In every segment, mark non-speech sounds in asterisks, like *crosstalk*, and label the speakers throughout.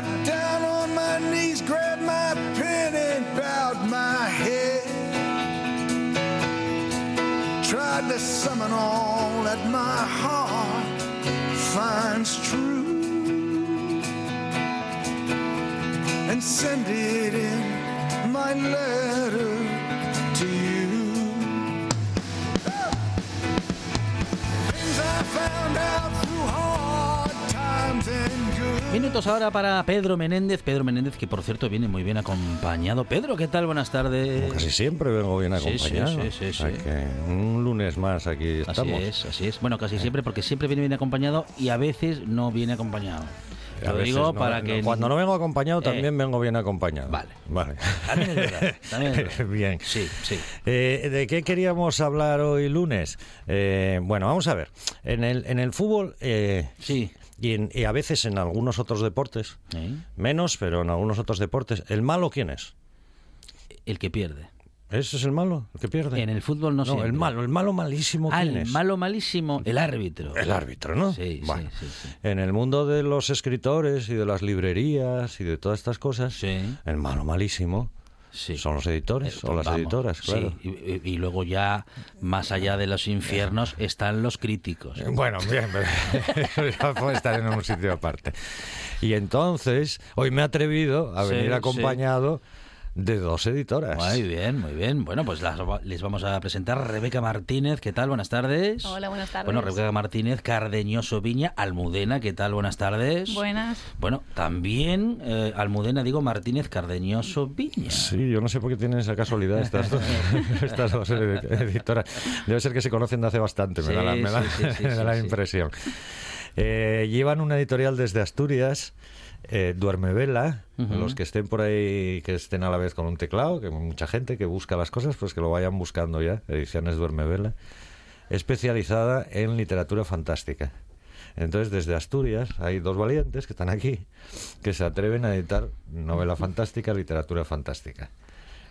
Speaker 1: Got down on my knees, grabbed my pen, and bowed my head. Tried to summon all that my heart finds true and send it in my letter found out
Speaker 2: Minutos ahora para Pedro Menéndez. Pedro Menéndez, que por cierto viene muy bien acompañado. Pedro, ¿qué tal? Buenas tardes.
Speaker 3: Como casi siempre vengo bien
Speaker 2: Sí, sí,
Speaker 3: acompañado.
Speaker 2: sí, sí,
Speaker 3: O sea
Speaker 2: sí.
Speaker 3: que un lunes más aquí
Speaker 2: Así
Speaker 3: estamos.
Speaker 2: es, así es. Bueno, casi siempre, porque siempre viene bien acompañado y a veces no viene acompañado. Te lo digo
Speaker 3: no-
Speaker 2: para
Speaker 3: no-
Speaker 2: que...
Speaker 3: Cuando no vengo acompañado,
Speaker 2: Eh.
Speaker 3: también vengo bien acompañado.
Speaker 2: Vale.
Speaker 3: Vale.
Speaker 2: También es verdad, también es verdad. *laughs*
Speaker 3: bien.
Speaker 2: Sí, sí.
Speaker 3: Eh, ¿De qué queríamos hablar hoy lunes? Eh, bueno, vamos a ver. En el, en el fútbol eh,
Speaker 2: Sí.
Speaker 3: Y, en- y a veces en algunos otros deportes,
Speaker 2: ¿Eh?
Speaker 3: menos, pero en algunos otros deportes, ¿el malo quién es?
Speaker 2: El que pierde.
Speaker 3: ¿Ese es el malo? ¿El que pierde?
Speaker 2: En el fútbol no,
Speaker 3: No,
Speaker 2: siempre.
Speaker 3: el malo, el malo malísimo
Speaker 2: Ah,
Speaker 3: quién
Speaker 2: el
Speaker 3: es?
Speaker 2: malo malísimo, el árbitro.
Speaker 3: El árbitro, ¿no?
Speaker 2: Sí, sí,
Speaker 3: Bueno,
Speaker 2: sí, sí.
Speaker 3: En el mundo de los escritores y de las librerías y de todas estas cosas,
Speaker 2: Sí.
Speaker 3: el malo malísimo
Speaker 2: Sí.
Speaker 3: son los editores
Speaker 2: Eh,
Speaker 3: o las
Speaker 2: vamos,
Speaker 3: editoras, claro.
Speaker 2: Sí, y, y luego ya, más allá de los infiernos, están los críticos.
Speaker 3: Eh, Bueno, bien, pero ya *laughs* puede estar en un sitio aparte. Y entonces, hoy me he atrevido a venir
Speaker 2: sí.
Speaker 3: acompañado de dos editoras.
Speaker 2: Muy bien, muy bien. Bueno, pues las- les vamos a presentar a Rebeca Martínez. ¿Qué tal? Buenas tardes.
Speaker 4: Hola, buenas tardes.
Speaker 2: Bueno, Rebeca Martínez, Cardeñoso Viña, Almudena. ¿Qué tal? Buenas tardes.
Speaker 4: Buenas.
Speaker 2: Bueno, también eh, Almudena, digo Martínez, Cardeñoso Viña.
Speaker 3: Sí, yo no sé por qué tienen esa casualidad estas dos, *laughs* *laughs* estas dos ed- editoras. Debe ser que se conocen de hace bastante, me da la,
Speaker 2: Sí,
Speaker 3: me da-
Speaker 2: sí, sí, *laughs* sí,
Speaker 3: me da
Speaker 2: sí,
Speaker 3: la
Speaker 2: sí.
Speaker 3: impresión. Eh, llevan una editorial desde Asturias, eh, Duerme Vela. Los que estén por ahí, que estén a la vez con un teclado, que mucha gente que busca las cosas, pues que lo vayan buscando ya. Ediciones Duerme Vela. Especializada en literatura fantástica. Entonces, desde Asturias hay dos valientes que están aquí que se atreven a editar novela fantástica, literatura fantástica.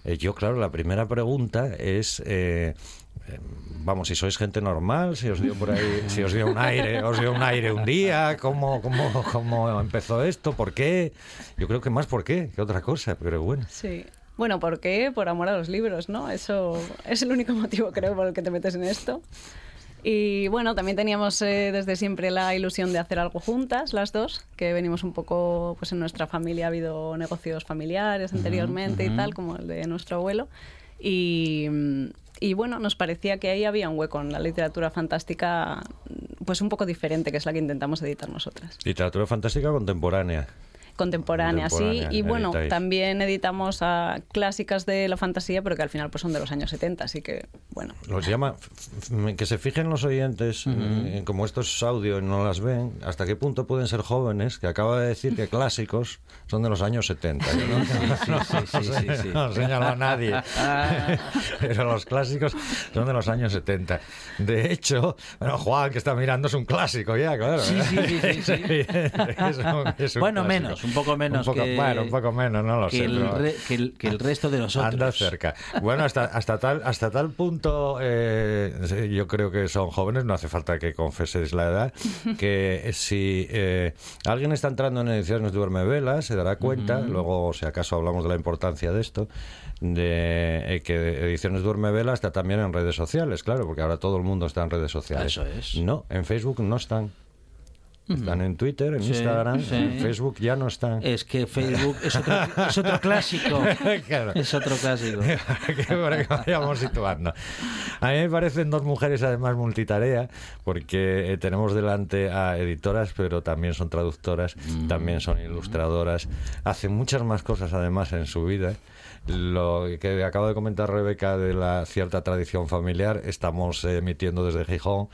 Speaker 3: Eh, yo, claro, la primera pregunta es, eh, vamos, si sois gente normal, si os dio por ahí, si os dio un aire, os dio un aire un día, cómo, cómo, cómo empezó esto, por qué. Yo creo que más por qué que otra cosa, pero bueno.
Speaker 4: Sí. Bueno, ¿por qué? Por amor a los libros, ¿no? Eso es el único motivo, creo, por el que te metes en esto. Y bueno, también teníamos eh, desde siempre la ilusión de hacer algo juntas, las dos, que venimos un poco, pues en nuestra familia ha habido negocios familiares anteriormente y tal, como el de nuestro abuelo. Y, y bueno, nos parecía que ahí había un hueco en la literatura fantástica, pues un poco diferente, que es la que intentamos editar nosotras.
Speaker 3: Literatura fantástica contemporánea.
Speaker 4: Contemporánea, sí. Y bueno,
Speaker 3: editáis.
Speaker 4: también editamos a clásicas de la fantasía, pero que al final pues son de los años 70, así que bueno.
Speaker 3: Los llama, que se fijen los oyentes, eh, como esto es audio y no las ven, hasta qué punto pueden ser jóvenes, que acaba de decir que clásicos son de los años 70. Yo *laughs* no, no-
Speaker 2: sí, sí, sí, sí, sí.
Speaker 3: no señalo a nadie, *laughs* pero los clásicos son de los años 70. De hecho, bueno, Juan, que está mirando, es un clásico ya, claro.
Speaker 2: Sí, sí, sí, sí, sí. *laughs*
Speaker 3: Es un- es un
Speaker 2: Bueno,
Speaker 3: clásico.
Speaker 2: menos, un poco menos
Speaker 3: Un poco-
Speaker 2: que-
Speaker 3: Bueno, un poco menos, no lo
Speaker 2: que,
Speaker 3: sé.
Speaker 2: el
Speaker 3: pero-
Speaker 2: re- que, el, que el resto de nosotros.
Speaker 3: Anda cerca. Bueno, hasta, hasta, tal, hasta tal punto, eh, yo creo que son jóvenes, no hace falta que confeséis la edad, *laughs* que si eh, alguien está entrando en ediciones Duerme Vela, se dará cuenta, luego si acaso hablamos de la importancia de esto, de eh, que Ediciones Duerme Vela está también en redes sociales, claro, porque ahora todo el mundo está en redes sociales.
Speaker 2: Eso es.
Speaker 3: No, en Facebook no están. Están en Twitter, en
Speaker 2: Sí,
Speaker 3: Instagram,
Speaker 2: sí.
Speaker 3: en Facebook ya no están.
Speaker 2: Es que Facebook es otro, es otro clásico. *laughs*
Speaker 3: Claro.
Speaker 2: Es otro clásico.
Speaker 3: para *laughs* que vayamos situando. A mí me parecen dos mujeres además multitarea, porque eh, tenemos delante a editoras, pero también son traductoras, también son ilustradoras, hacen muchas más cosas además en su vida. Lo que acaba de comentar Rebeca de la cierta tradición familiar, estamos emitiendo desde Gijón,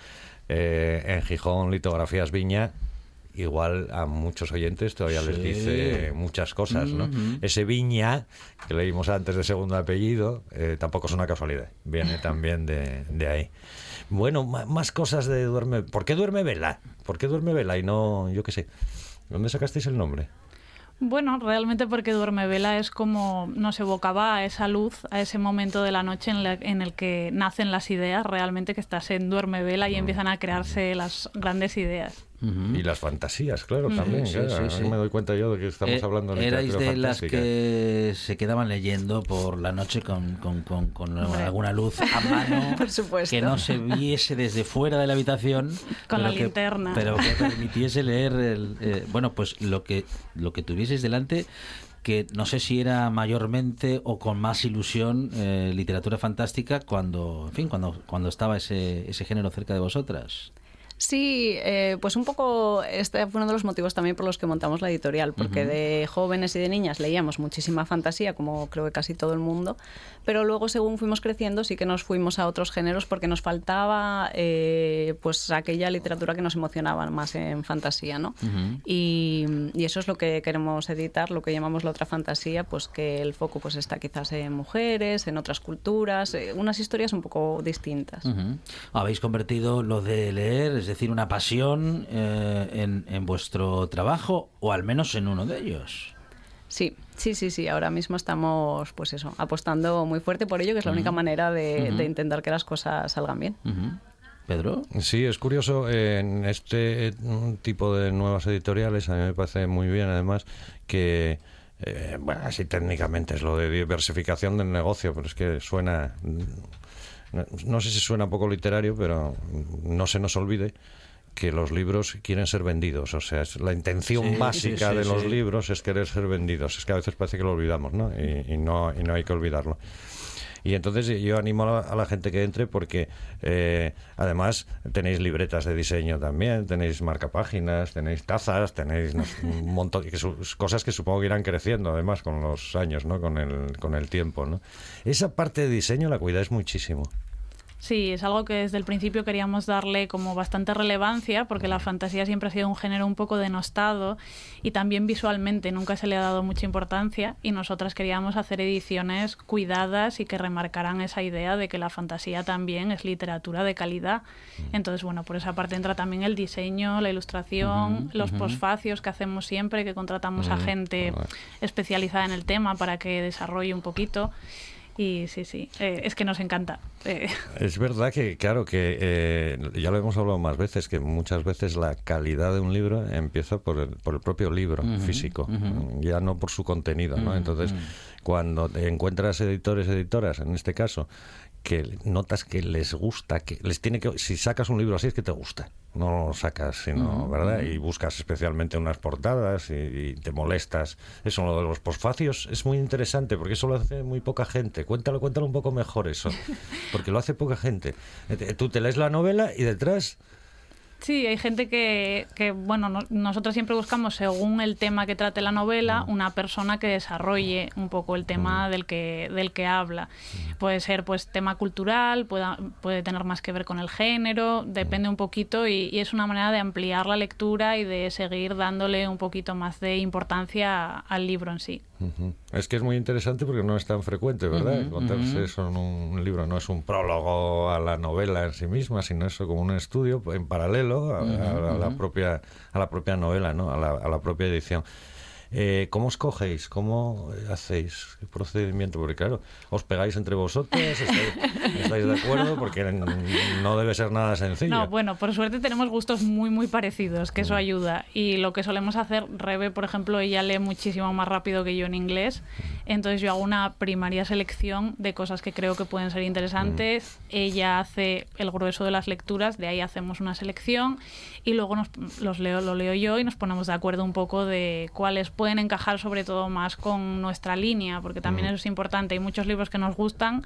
Speaker 3: eh, en Gijón Litografías Viña, igual a muchos oyentes todavía les dice muchas cosas, ¿no? Ese Viña, que leímos antes de segundo apellido, eh, tampoco es una casualidad, viene también de, de ahí. Bueno, más cosas de Duerme... ¿Por qué Duerme Vela? ¿Por qué Duerme Vela y no, yo qué sé? ¿Dónde sacasteis el nombre?
Speaker 5: Bueno, realmente porque Duerme Vela es como nos evocaba a esa luz, a ese momento de la noche en, la- en el que nacen las ideas, realmente que estás en Duerme Vela y empiezan a crearse las grandes ideas.
Speaker 2: Ujú.
Speaker 3: Y las fantasías, claro, también.
Speaker 2: Sí,
Speaker 3: claro.
Speaker 2: sí, sí.
Speaker 3: me doy cuenta yo de que estamos
Speaker 2: Eh,
Speaker 3: hablando de
Speaker 2: Erais de las
Speaker 3: fantástica.
Speaker 2: que se quedaban leyendo por la noche con, con- con- con alguna luz a mano. *laughs*
Speaker 4: Por supuesto.
Speaker 2: Que no se viese desde fuera de la habitación.
Speaker 5: Con la
Speaker 2: pero que-
Speaker 5: linterna.
Speaker 2: Pero que permitiese leer. el, eh, bueno, pues lo que, lo que tuvieseis delante. Que no sé si era mayormente o con más ilusión eh, literatura fantástica cuando, en fin, cuando, cuando estaba ese, ese género cerca de vosotras.
Speaker 4: Sí, eh, pues un poco este fue uno de los motivos también por los que montamos la editorial, porque de jóvenes y de niñas leíamos muchísima fantasía, como creo que casi todo el mundo, pero luego según fuimos creciendo sí que nos fuimos a otros géneros porque nos faltaba eh, pues aquella literatura que nos emocionaba más en fantasía, ¿no? y, y eso es lo que queremos editar, lo que llamamos la otra fantasía, pues que el foco pues está quizás en mujeres, en otras culturas, eh, unas historias un poco distintas.
Speaker 2: Ujú. Habéis convertido lo de leer, es decir, una pasión eh, en, en vuestro trabajo, o al menos en uno de ellos.
Speaker 4: Sí, sí, sí, sí. Ahora mismo estamos, pues eso, apostando muy fuerte por ello, que es la única manera de, de intentar que las cosas salgan bien.
Speaker 2: Pedro.
Speaker 3: Sí, es curioso, eh, en este eh, tipo de nuevas editoriales, a mí me parece muy bien además que, eh, bueno, así técnicamente es lo de diversificación del negocio, pero es que suena, no, no sé si suena poco literario, pero no se nos olvide que los libros quieren ser vendidos, o sea, es la intención
Speaker 2: Sí,
Speaker 3: básica
Speaker 2: sí, sí,
Speaker 3: de los libros es querer ser vendidos, es que a veces parece que lo olvidamos, ¿no? Y, y no, y no hay que olvidarlo. Y entonces yo animo a la, gente que entre porque eh, además tenéis libretas de diseño también, tenéis marcapáginas, tenéis tazas, tenéis un *laughs* montón su- cosas que supongo que irán creciendo además con los años, ¿no? Con el, con el tiempo, ¿no? Esa parte de diseño la cuidáis muchísimo.
Speaker 5: Sí, es algo que desde el principio queríamos darle como bastante relevancia porque la fantasía siempre ha sido un género un poco denostado y también visualmente nunca se le ha dado mucha importancia y nosotras queríamos hacer ediciones cuidadas y que remarcaran esa idea de que la fantasía también es literatura de calidad. Entonces, bueno, por esa parte entra también el diseño, la ilustración, los posfacios que hacemos siempre, que contratamos a gente
Speaker 3: vale.
Speaker 5: especializada en el tema para que desarrolle un poquito. Y sí, sí, eh, es que nos encanta. Eh,
Speaker 3: Es verdad que, claro, que eh, ya lo hemos hablado más veces, que muchas veces la calidad de un libro empieza por el, por el propio libro físico, ya no por su contenido, ¿no? Entonces, cuando te encuentras editores, editoras, en este caso, que notas que les gusta, que les tiene que... Si sacas un libro así es que te gusta, no lo sacas, sino, ¿verdad? Y buscas especialmente unas portadas y, y te molestas. Eso, lo de los posfacios es muy interesante porque eso lo hace muy poca gente. Cuéntalo, cuéntalo un poco mejor eso, porque lo hace poca gente. Eh, Tú te lees la novela y detrás...
Speaker 5: Sí, hay gente que, que bueno, no- nosotros siempre buscamos, según el tema que trate la novela, una persona que desarrolle un poco el tema del que del que habla. Puede ser pues tema cultural, pueda- puede tener más que ver con el género, depende un poquito y, y es una manera de ampliar la lectura y de seguir dándole un poquito más de importancia al libro en sí.
Speaker 3: Es que es muy interesante porque no es tan frecuente, ¿verdad? Encontrarse eso en un libro. No es un prólogo a la novela en sí misma, sino eso como un estudio en paralelo a, a- a la, propia, a la propia novela, ¿no? a, la, a la propia edición. Eh, ¿Cómo escogéis? ¿Cómo hacéis? ¿Qué procedimiento? Porque claro, os pegáis entre vosotros, estáis, *laughs* estáis de acuerdo, porque no debe ser nada sencillo.
Speaker 5: No, bueno, por suerte tenemos gustos muy, muy parecidos, que eso ayuda. Y lo que solemos hacer, Rebe, por ejemplo, ella lee muchísimo más rápido que yo en inglés. Entonces yo hago una primaria selección de cosas que creo que pueden ser interesantes. Ella hace el grueso de las lecturas, de ahí hacemos una selección y luego nos, los leo, lo leo yo y nos ponemos de acuerdo un poco de cuáles pueden encajar sobre todo más con nuestra línea, porque también eso es importante. Hay muchos libros que nos gustan,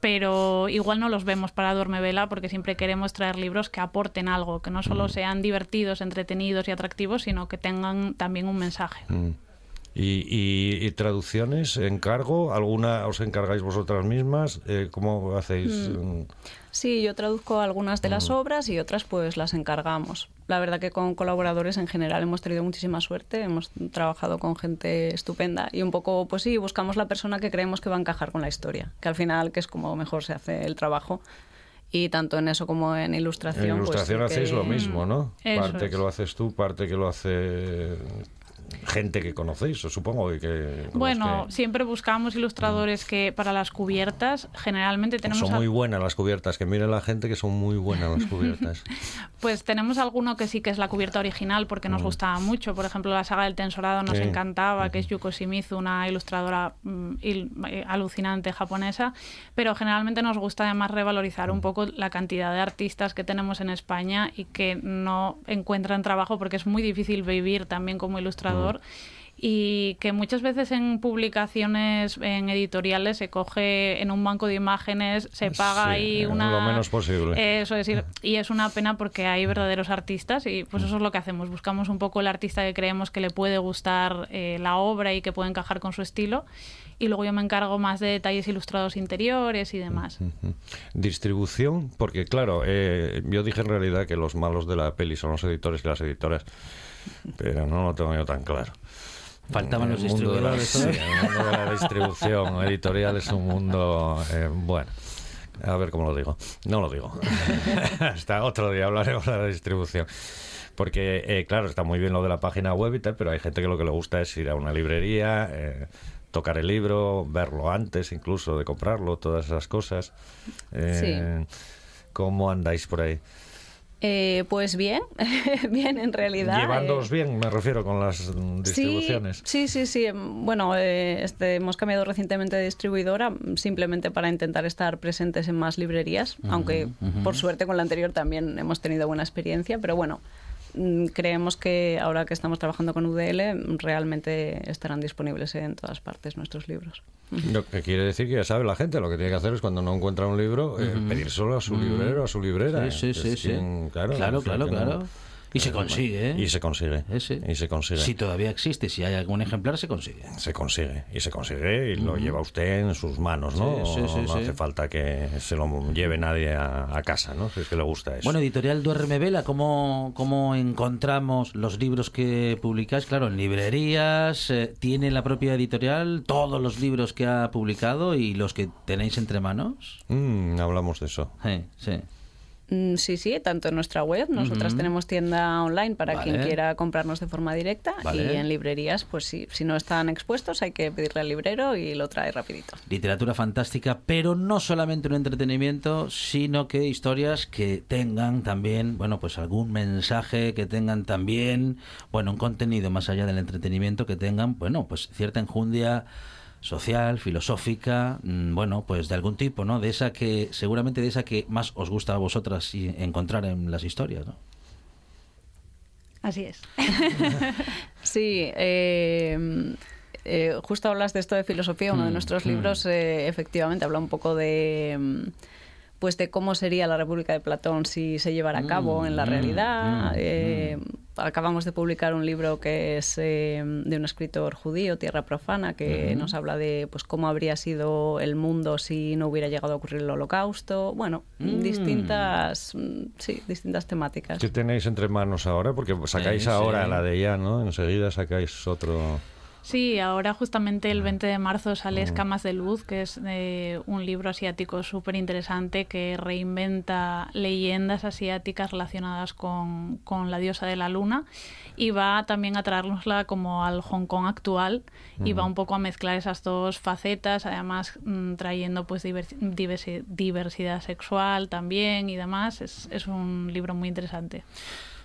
Speaker 5: pero igual no los vemos para Duerme Vela porque siempre queremos traer libros que aporten algo, que no solo sean divertidos, entretenidos y atractivos, sino que tengan también un mensaje.
Speaker 3: Mm. ¿Y, y- y traducciones, encargo? ¿Alguna os encargáis vosotras mismas? Eh, ¿Cómo hacéis? Mm.
Speaker 4: Sí, yo traduzco algunas de las obras y otras pues las encargamos. La verdad que con colaboradores en general hemos tenido muchísima suerte, hemos trabajado con gente estupenda y un poco, pues sí, buscamos la persona que creemos que va a encajar con la historia, que al final que es como mejor se hace el trabajo. Y tanto en eso como en ilustración.
Speaker 3: En
Speaker 4: pues,
Speaker 3: ilustración
Speaker 4: sí
Speaker 3: hacéis
Speaker 4: que-
Speaker 3: lo mismo, ¿no?
Speaker 5: Eso
Speaker 3: parte
Speaker 5: es.
Speaker 3: que lo haces tú, parte que lo hace gente que conocéis, supongo que los
Speaker 5: Bueno,
Speaker 3: que-
Speaker 5: siempre buscamos ilustradores que para las cubiertas generalmente tenemos
Speaker 3: son muy buenas las cubiertas, que mire la gente que son muy buenas las cubiertas. *laughs*
Speaker 5: Pues tenemos alguno que sí que es la cubierta original porque nos gustaba mucho. Por ejemplo, la saga del Tensorado nos
Speaker 3: Sí.
Speaker 5: encantaba, que es Yuko Shimizu, una ilustradora mm, il- eh, alucinante japonesa. Pero generalmente nos gusta además revalorizar un poco la cantidad de artistas que tenemos en España y que no encuentran trabajo porque es muy difícil vivir también como ilustrador. Y que muchas veces en publicaciones, en editoriales, se coge en un banco de imágenes, se paga
Speaker 3: Sí,
Speaker 5: ahí una...
Speaker 3: lo menos posible.
Speaker 5: Eso es decir, y es una pena porque hay verdaderos artistas y pues eso es lo que hacemos. Buscamos un poco el artista que creemos que le puede gustar eh, la obra y que puede encajar con su estilo. Y luego yo me encargo más de detalles ilustrados interiores y demás.
Speaker 3: Ujú. Distribución, porque claro, eh, yo dije en realidad que los malos de la peli son los editores y las editoras, pero no lo tengo yo tan claro.
Speaker 2: Faltaban los
Speaker 3: El mundo de la-
Speaker 2: distribuidores.
Speaker 3: sí, el mundo de la distribución editorial es un mundo, eh, bueno, a ver cómo lo digo. No lo digo. *laughs* Hasta otro día hablaremos de la distribución. Porque, eh, claro, está muy bien lo de la página web y tal, pero hay gente que lo que le gusta es ir a una librería, eh, tocar el libro, verlo antes incluso de comprarlo, todas esas cosas. Eh, ¿Cómo andáis por ahí?
Speaker 4: Eh, pues bien, *laughs* bien en realidad.
Speaker 3: Llevándoos
Speaker 4: eh,
Speaker 3: bien, me refiero, con las distribuciones.
Speaker 4: Sí, sí, sí. sí. Bueno, eh, este, hemos cambiado recientemente de distribuidora simplemente para intentar estar presentes en más librerías, aunque por suerte con la anterior también hemos tenido buena experiencia, pero bueno. Mm, Creemos que ahora que estamos trabajando con UDL realmente estarán disponibles en todas partes nuestros libros.
Speaker 3: Lo que quiere decir que ya sabe la gente, lo que tiene que hacer es cuando no encuentra un libro, eh, pedírselo a su librero, a su librera.
Speaker 2: Sí, sí, sí,
Speaker 3: es
Speaker 2: sí.
Speaker 3: quien- claro,
Speaker 2: Claro,
Speaker 3: no-
Speaker 2: claro. Y se consigue, ¿eh?
Speaker 3: Y se consigue.
Speaker 2: Ese.
Speaker 3: Y se consigue.
Speaker 2: Si todavía existe, si hay algún ejemplar, se consigue.
Speaker 3: Se consigue. Y se consigue y lo lleva usted en sus manos, ¿no?
Speaker 2: Sí, sí, sí,
Speaker 3: no hace falta que se lo lleve nadie a, a casa, ¿no? Si es que le gusta eso.
Speaker 2: Bueno, editorial Duerme Vela, ¿cómo, ¿cómo encontramos los libros que publicáis? Claro, en librerías, eh, tiene la propia editorial todos los libros que ha publicado y los que tenéis entre manos.
Speaker 3: Mm, hablamos de eso.
Speaker 2: Sí, sí.
Speaker 4: Mm, Sí, sí, tanto en nuestra web, nosotras tenemos tienda online para quien quiera comprarnos de forma directa
Speaker 2: Vale.
Speaker 4: y en librerías, pues sí, si no están expuestos hay que pedirle al librero y lo trae rapidito.
Speaker 2: Literatura fantástica, pero no solamente un entretenimiento, sino que historias que tengan también, bueno, pues algún mensaje, que tengan también, bueno, un contenido más allá del entretenimiento, que tengan, bueno, pues cierta enjundia social, filosófica, mm, bueno, pues de algún tipo, ¿no? De esa que, seguramente de esa que más os gusta a vosotras y encontrar en las historias, ¿no?
Speaker 5: Así es. *laughs*
Speaker 4: Sí, eh, eh, justo hablas de esto de filosofía, uno de
Speaker 2: Mm,
Speaker 4: nuestros
Speaker 2: mm.
Speaker 4: libros eh, efectivamente habla un poco de pues de cómo sería la República de Platón si se llevara a cabo en la
Speaker 2: Mm,
Speaker 4: realidad.
Speaker 2: mm,
Speaker 4: Eh, Acabamos de publicar un libro que es eh, de un escritor judío, Tierra Profana, que nos habla de pues cómo habría sido el mundo si no hubiera llegado a ocurrir el Holocausto. Bueno,
Speaker 2: Mm.
Speaker 4: distintas, mm, sí, distintas temáticas.
Speaker 3: ¿Qué tenéis entre manos ahora? Porque sacáis
Speaker 2: Sí,
Speaker 3: ahora
Speaker 2: sí.
Speaker 3: la de ya, ¿no? Enseguida sacáis otro...
Speaker 5: Sí, ahora justamente el 20 de marzo sale
Speaker 3: Mm.
Speaker 5: Escamas de Luz, que es eh, un libro asiático súper interesante que reinventa leyendas asiáticas relacionadas con, con la diosa de la luna y va también a traernosla como al Hong Kong actual y va un poco a mezclar esas dos facetas, además mm, trayendo pues divers- diversi- diversidad sexual también y demás. Es, es un libro muy interesante.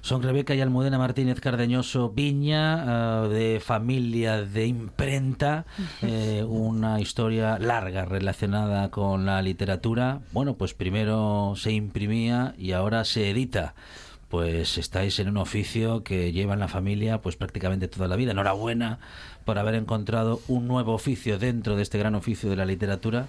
Speaker 2: Son Rebeca y Almudena Martínez Cardeñoso Viña, eh, de familia de imprenta, *laughs* eh, una historia larga relacionada con la literatura. Bueno, pues primero se imprimía y ahora se edita. Pues estáis en un oficio que lleva en la familia pues prácticamente toda la vida. Enhorabuena por haber encontrado un nuevo oficio dentro de este gran oficio de la literatura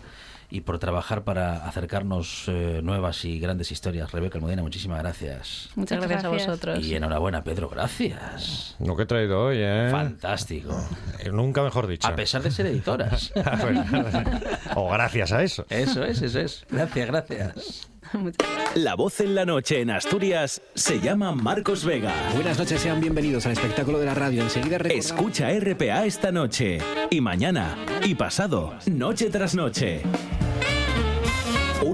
Speaker 2: y por trabajar para acercarnos eh, nuevas y grandes historias. Rebeca Almudena, muchísimas gracias.
Speaker 4: Muchas gracias,
Speaker 5: gracias.
Speaker 4: a vosotros.
Speaker 2: Y enhorabuena, Pedro, gracias.
Speaker 3: Lo que he traído hoy, ¿eh?
Speaker 2: Fantástico.
Speaker 3: Eh, Nunca mejor dicho.
Speaker 2: A pesar de ser editoras. *laughs*
Speaker 3: o gracias a eso.
Speaker 2: Eso es, eso es. Gracias, gracias.
Speaker 6: La voz en la noche en Asturias se llama Marcos Vega.
Speaker 7: Buenas noches, sean bienvenidos al espectáculo de la radio. Enseguida recordamos-
Speaker 6: Escucha RPA esta noche y mañana y pasado, noche tras noche.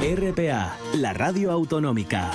Speaker 6: RPA, la radio autonómica.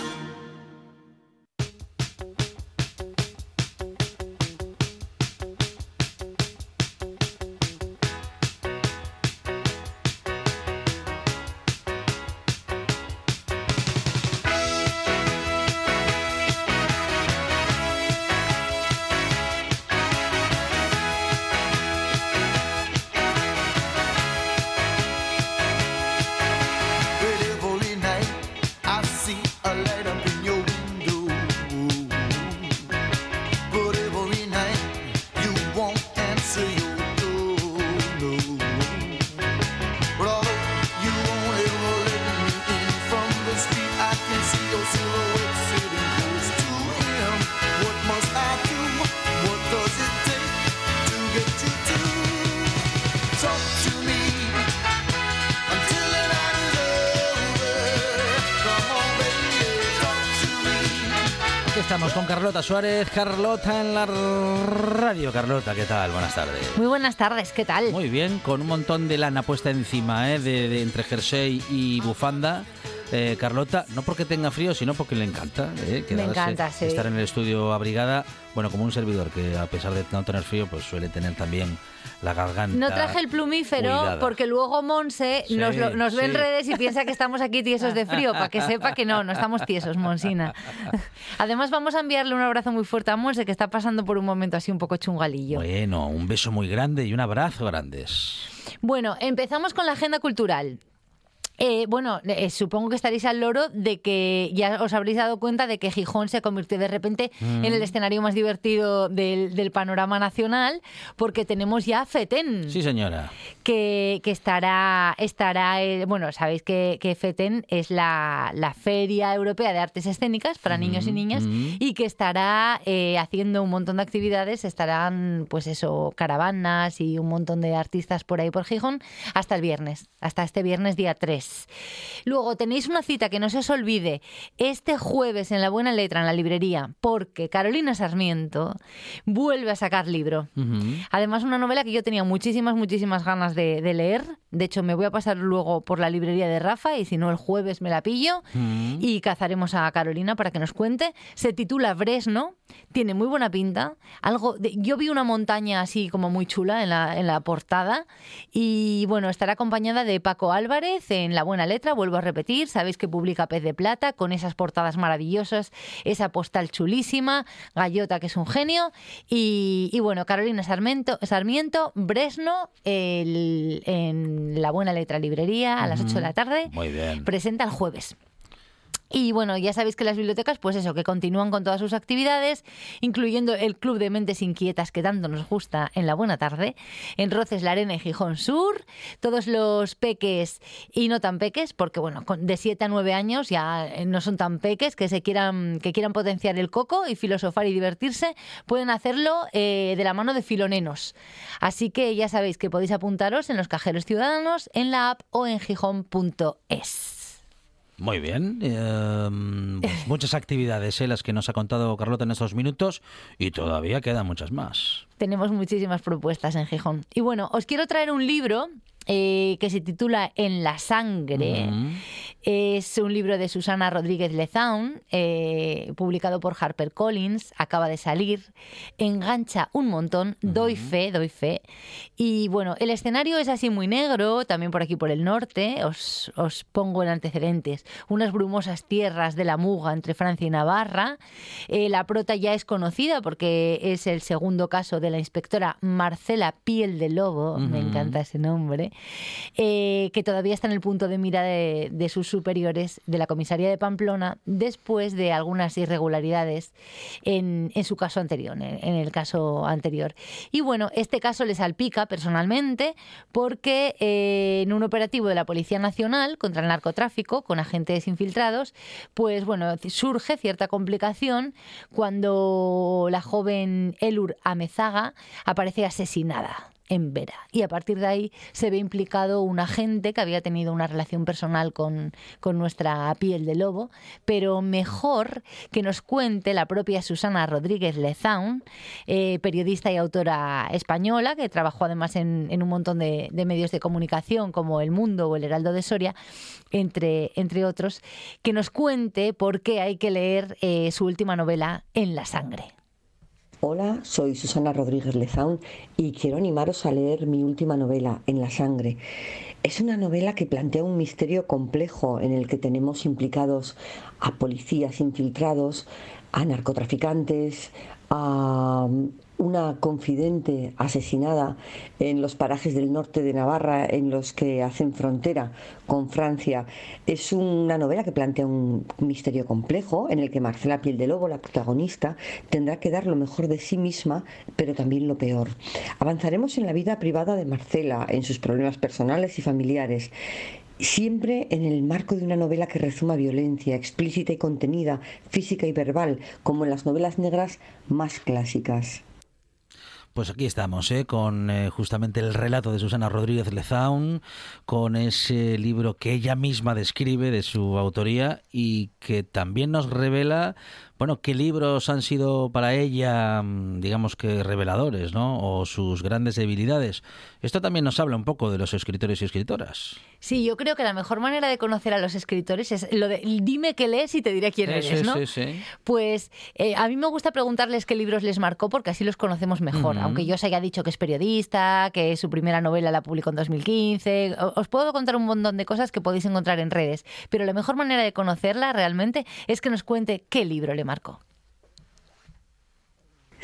Speaker 1: Me.
Speaker 2: Con Carlota Suárez. Carlota en la radio. Carlota, ¿qué tal? Buenas tardes.
Speaker 8: Muy buenas tardes, ¿qué tal?
Speaker 2: Muy bien, con un montón de lana puesta encima, ¿eh? de, de entre jersey y bufanda. Eh, Carlota, no porque tenga frío, sino porque le encanta. ¿eh? Quedarse-
Speaker 8: encanta, sí.
Speaker 2: Estar en el estudio abrigada, bueno, como un servidor que a pesar de no tener frío, pues suele tener también la garganta.
Speaker 8: No traje el plumífero
Speaker 2: cuidada.
Speaker 8: porque luego Monse
Speaker 2: Sí,
Speaker 8: nos, lo- nos ve en redes y piensa que estamos aquí tiesos de frío, para que *laughs* sepa que no, no estamos tiesos, Monsina. *laughs* Además vamos a enviarle un abrazo muy fuerte a Monse que está pasando por un momento así un poco chungalillo.
Speaker 2: Bueno, un beso muy grande y un abrazo grandes.
Speaker 8: Bueno, empezamos con la agenda cultural. Eh, bueno, eh, supongo que estaréis al loro de que ya os habréis dado cuenta de que Gijón se convirtió de repente en el escenario más divertido del, del panorama nacional porque tenemos ya FETEN
Speaker 2: Sí, señora.
Speaker 8: que, que estará, estará eh, bueno, sabéis que, que FETEN es la, la Feria Europea de Artes Escénicas para niños y niñas
Speaker 2: mm.
Speaker 8: y que estará eh, haciendo un montón de actividades, estarán pues eso, caravanas y un montón de artistas por ahí por Gijón hasta el viernes, hasta este viernes día 3. Luego tenéis una cita que no se os olvide este jueves en La Buena Letra en la librería porque Carolina Sarmiento vuelve a sacar libro. Además, una novela que yo tenía muchísimas, muchísimas ganas de, de leer. De hecho, me voy a pasar luego por la librería de Rafa y si no, el jueves me la pillo y cazaremos a Carolina para que nos cuente. Se titula Bresno, tiene muy buena pinta. Algo de- yo vi una montaña así como muy chula en la, en la portada y bueno, estará acompañada de Paco Álvarez en La Buena Letra, vuelvo a repetir, sabéis que publica Pez de Plata con esas portadas maravillosas, esa postal chulísima, Gallota que es un genio y, y bueno, Carolina Sarmiento, Sarmiento Bresno el- en La Buena Letra Librería a las 8 de la tarde
Speaker 2: Muy bien.
Speaker 8: presenta el jueves. Y bueno, ya sabéis que las bibliotecas, pues eso, que continúan con todas sus actividades, incluyendo el Club de Mentes Inquietas que tanto nos gusta en la buena tarde, en Roces, La Arena y Gijón Sur, todos los peques y no tan peques, porque bueno, de 7 a 9 años ya eh, no son tan peques, que se quieran, que quieran potenciar el coco y filosofar y divertirse, pueden hacerlo eh, de la mano de filonenos. Así que ya sabéis que podéis apuntaros en los cajeros ciudadanos, en la app o en gijón.es.
Speaker 2: Muy bien. eh, pues *laughs* muchas actividades, eh, las que nos ha contado Carlota en estos minutos y todavía quedan muchas más.
Speaker 8: Tenemos muchísimas propuestas en Gijón. Y bueno, os quiero traer un libro eh, que se titula En la sangre. Es un libro de Susana Rodríguez Lezaun, eh, publicado por HarperCollins, acaba de salir, engancha un montón, doy fe, doy fe. Y bueno, el escenario es así muy negro, también por aquí por el norte, os, os pongo en antecedentes, unas brumosas tierras de la Muga entre Francia y Navarra. Eh, la prota ya es conocida porque es el segundo caso de la inspectora Marcela Piel de Lobo, me encanta ese nombre, eh, que todavía está en el punto de mira de, de sus superiores de la comisaría de Pamplona después de algunas irregularidades en, su caso anterior, en el caso anterior. Y bueno, este caso le salpica personalmente porque eh, en un operativo de la Policía Nacional contra el narcotráfico con agentes infiltrados, pues bueno, surge cierta complicación cuando la joven Elur Amezaga aparece asesinada en Vera. Y a partir de ahí se ve implicado un agente que había tenido una relación personal con, con nuestra piel de lobo, pero mejor que nos cuente la propia Susana Rodríguez Lezaun, eh, periodista y autora española, que trabajó además en, en un montón de, medios de comunicación como El Mundo o El Heraldo de Soria, entre, entre otros, que nos cuente por qué hay que leer eh, su última novela, En la sangre.
Speaker 9: Hola, soy Susana Rodríguez Lezaun y quiero animaros a leer mi última novela, En la sangre. Es una novela que plantea un misterio complejo en el que tenemos implicados a policías infiltrados, a narcotraficantes, a una confidente asesinada en los parajes del norte de Navarra en los que hacen frontera con Francia. Es una novela que plantea un misterio complejo en el que Marcela Piel de Lobo, la protagonista, tendrá que dar lo mejor de sí misma, pero también lo peor. Avanzaremos en la vida privada de Marcela, en sus problemas personales y familiares. Siempre en el marco de una novela que resuma violencia explícita y contenida, física y verbal, como en las novelas negras más clásicas.
Speaker 2: Pues aquí estamos, ¿eh? con eh, justamente el relato de Susana Rodríguez Lezaun, con ese libro que ella misma describe de su autoría y que también nos revela, bueno, qué libros han sido para ella, mm, digamos que reveladores, ¿no? O sus grandes debilidades. Esto también nos habla un poco de los escritores y escritoras.
Speaker 8: Sí, yo creo que la mejor manera de conocer a los escritores es lo de dime qué lees y te diré quién eres,
Speaker 2: sí,
Speaker 8: ¿no?
Speaker 2: sí, sí.
Speaker 8: Pues eh, a mí me gusta preguntarles qué libros les marcó porque así los conocemos mejor. Aunque yo os haya dicho que es periodista, que su primera novela la publicó en 2015. o- Os puedo contar un montón de cosas que podéis encontrar en redes. Pero la mejor manera de conocerla realmente es que nos cuente qué libro le marcó.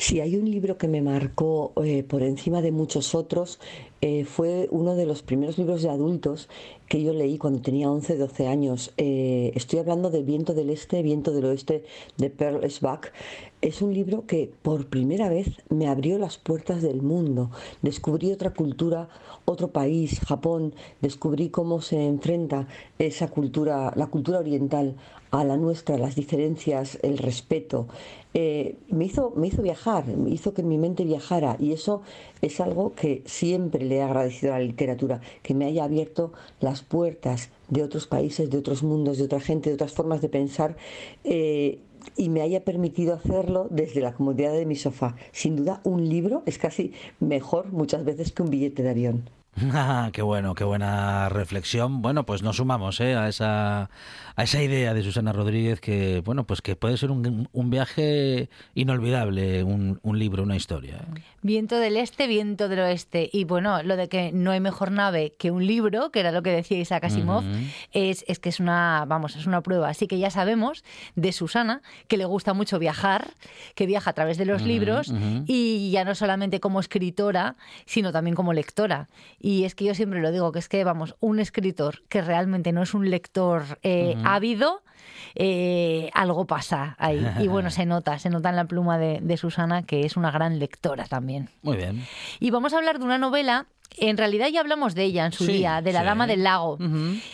Speaker 9: Si hay un libro que me marcó eh, por encima de muchos otros, eh, fue uno de los primeros libros de adultos que yo leí cuando tenía 11, 12 años. Eh, estoy hablando de Viento del Este, Viento del Oeste de Pearl Schbach. Es un libro que por primera vez me abrió las puertas del mundo. Descubrí otra cultura, otro país, Japón. Descubrí cómo se enfrenta esa cultura, la cultura oriental, a la nuestra, las diferencias, el respeto. Eh, me, hizo, me hizo viajar, me hizo que mi mente viajara y eso es algo que siempre le he agradecido a la literatura, que me haya abierto las puertas de otros países, de otros mundos, de otra gente, de otras formas de pensar eh, y me haya permitido hacerlo desde la comodidad de mi sofá. Sin duda, un libro es casi mejor muchas veces que un billete de avión.
Speaker 2: Ah, *laughs* qué bueno, qué buena reflexión. Bueno, pues nos sumamos ¿eh? a esa a esa idea de Susana Rodríguez que bueno, pues que puede ser un, un viaje inolvidable, un, un libro, una historia. ¿eh?
Speaker 8: Viento del este, viento del oeste. Y bueno, lo de que no hay mejor nave que un libro, que era lo que decía Isaac Asimov, es, es que es una, vamos, es una prueba. Así que ya sabemos de Susana que le gusta mucho viajar, que viaja a través de los libros y ya no solamente como escritora, sino también como lectora. Y es que yo siempre lo digo, que es que, vamos, un escritor que realmente no es un lector eh, ávido, eh, algo pasa ahí. Y bueno, *laughs* se nota, se nota en la pluma de, de Susana que es una gran lectora también.
Speaker 2: Muy bien.
Speaker 8: Y vamos a hablar de una novela, en realidad ya hablamos de ella en su
Speaker 2: Sí,
Speaker 8: día, de La
Speaker 2: sí.
Speaker 8: Dama del Lago,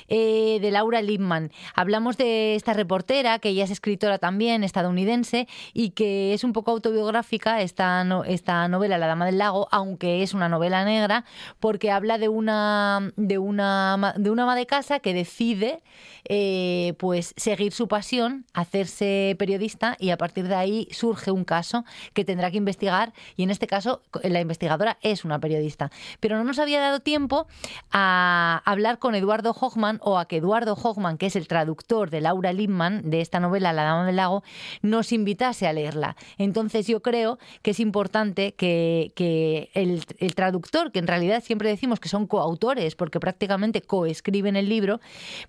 Speaker 8: eh, de Laura Lipman. Hablamos de esta reportera, que ella es escritora también, estadounidense, y que es un poco autobiográfica esta, no- esta novela, La Dama del Lago, aunque es una novela negra, porque habla de una, de una, de una ama de casa que decide eh, pues seguir su pasión, hacerse periodista, y a partir de ahí surge un caso que tendrá que investigar, y en este caso la investigadora es una periodista. Pero no nos había dado tiempo a hablar con Eduardo Hochman o a que Eduardo Hochman, que es el traductor de Laura Lippman de esta novela La Dama del Lago, nos invitase a leerla. Entonces yo creo que es importante que, el, traductor, que en realidad siempre decimos que son coautores, porque prácticamente coescriben el libro,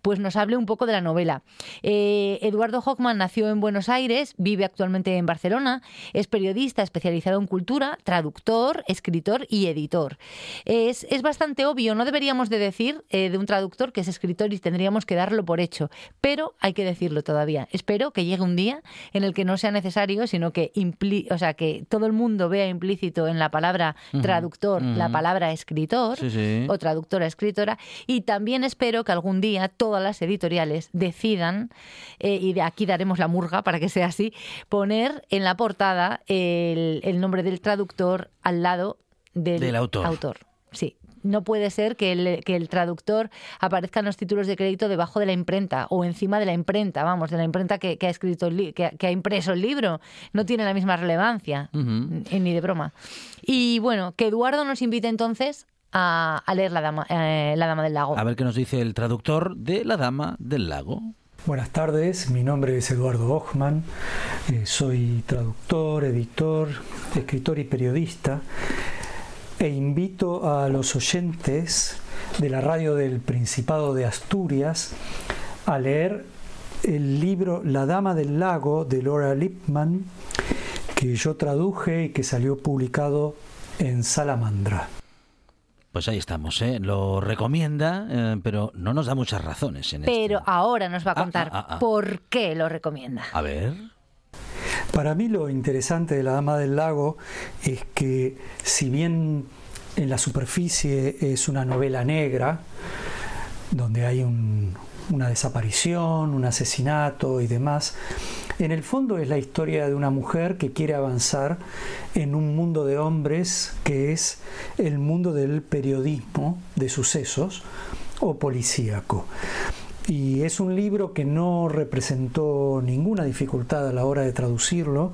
Speaker 8: pues nos hable un poco de la novela. Eh, Eduardo Hochman nació en Buenos Aires, vive actualmente en Barcelona, es periodista especializado en cultura, traductor, escritor y editor. Es, es bastante obvio, no deberíamos de decir eh, de un traductor que es escritor y tendríamos que darlo por hecho, pero hay que decirlo todavía. Espero que llegue un día en el que no sea necesario, sino que, impli o sea, que todo el mundo vea implícito en la palabra traductor la palabra escritor
Speaker 2: Sí, sí.
Speaker 8: o traductora escritora y también espero que algún día todas las editoriales decidan eh, y de aquí daremos la murga para que sea así poner en la portada el, el nombre del traductor al lado del,
Speaker 2: Del autor.
Speaker 8: Sí. No puede ser que el, que el traductor aparezca en los títulos de crédito debajo de la imprenta o encima de la imprenta, vamos, de la imprenta que, que ha escrito el que, ha- que ha impreso el libro. No tiene la misma relevancia, eh, ni de broma. Y bueno, que Eduardo nos invite entonces a, a leer la dama, eh, la dama del lago.
Speaker 2: A ver qué nos dice el traductor de La Dama del Lago.
Speaker 10: Buenas tardes, mi nombre es Eduardo Ochman, eh, soy traductor, editor, escritor y periodista e invito a los oyentes de la radio del Principado de Asturias a leer el libro La Dama del Lago de Laura Lipman que yo traduje y que salió publicado en Salamandra.
Speaker 2: Pues ahí estamos, ¿eh? Lo recomienda, eh, pero no nos da muchas razones en
Speaker 8: Pero ahora nos va a
Speaker 2: Ah,
Speaker 8: contar
Speaker 2: ah, ah, ah.
Speaker 8: por qué lo recomienda.
Speaker 2: A ver.
Speaker 10: Para mí lo interesante de La Dama del Lago es que si bien en la superficie es una novela negra, donde hay un- una desaparición, un asesinato y demás, en el fondo es la historia de una mujer que quiere avanzar en un mundo de hombres que es el mundo del periodismo de sucesos o policíaco. Y es un libro que no representó ninguna dificultad a la hora de traducirlo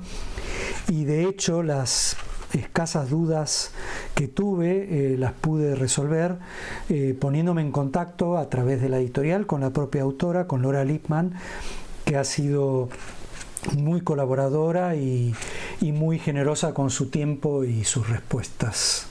Speaker 10: y de hecho las escasas dudas que tuve eh, las pude resolver eh, poniéndome en contacto a través de la editorial con la propia autora, con Laura Lipman, que ha sido muy colaboradora y, y muy generosa con su tiempo y sus respuestas.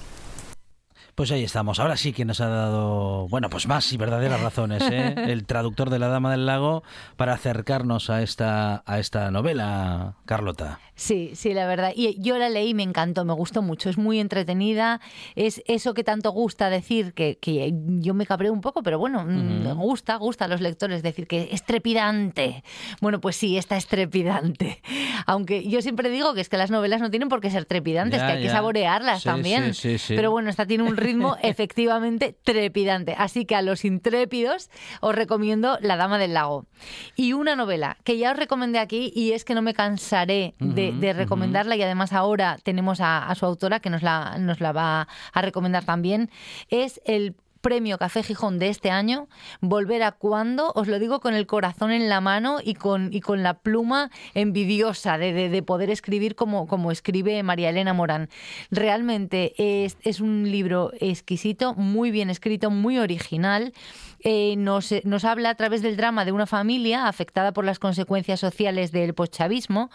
Speaker 2: Pues ahí estamos. Ahora sí que nos ha dado, bueno, pues más y verdaderas *laughs* razones, ¿eh? El traductor de La Dama del Lago para acercarnos a esta, a esta novela, Carlota.
Speaker 8: Sí, sí, la verdad. Y yo la leí, me encantó, me gustó mucho. Es muy entretenida. Es eso que tanto gusta decir, que, que yo me cabré un poco, pero bueno, mm,
Speaker 2: Ujú.
Speaker 8: gusta, gusta a los lectores decir que es trepidante. Bueno, pues sí, esta es trepidante. Aunque yo siempre digo que es que las novelas no tienen por qué ser trepidantes,
Speaker 2: Ya,
Speaker 8: que hay que saborearlas
Speaker 2: Sí,
Speaker 8: también.
Speaker 2: sí, sí, sí.
Speaker 8: Pero bueno, esta tiene un *laughs* ritmo *laughs* efectivamente trepidante. Así que a los intrépidos os recomiendo La Dama del Lago. Y una novela que ya os recomendé aquí y es que no me cansaré de, recomendarla y además ahora tenemos a, a su autora que nos la, nos la va a recomendar también. Es el premio Café Gijón de este año, Volver a cuando, os lo digo con el corazón en la mano y con, y con la pluma envidiosa de, de- de poder escribir como, como escribe María Elena Morán. Realmente es, es un libro exquisito, muy bien escrito, muy original. Eh, nos, nos habla a través del drama de una familia afectada por las consecuencias sociales del poschavismo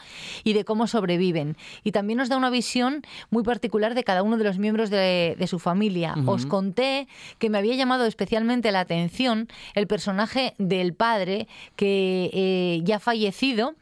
Speaker 8: y de cómo sobreviven. Y también nos da una visión muy particular de cada uno de los miembros de, de su familia.
Speaker 2: Ujú.
Speaker 8: Os conté que me había llamado especialmente la atención el personaje del padre que eh, ya fallecido,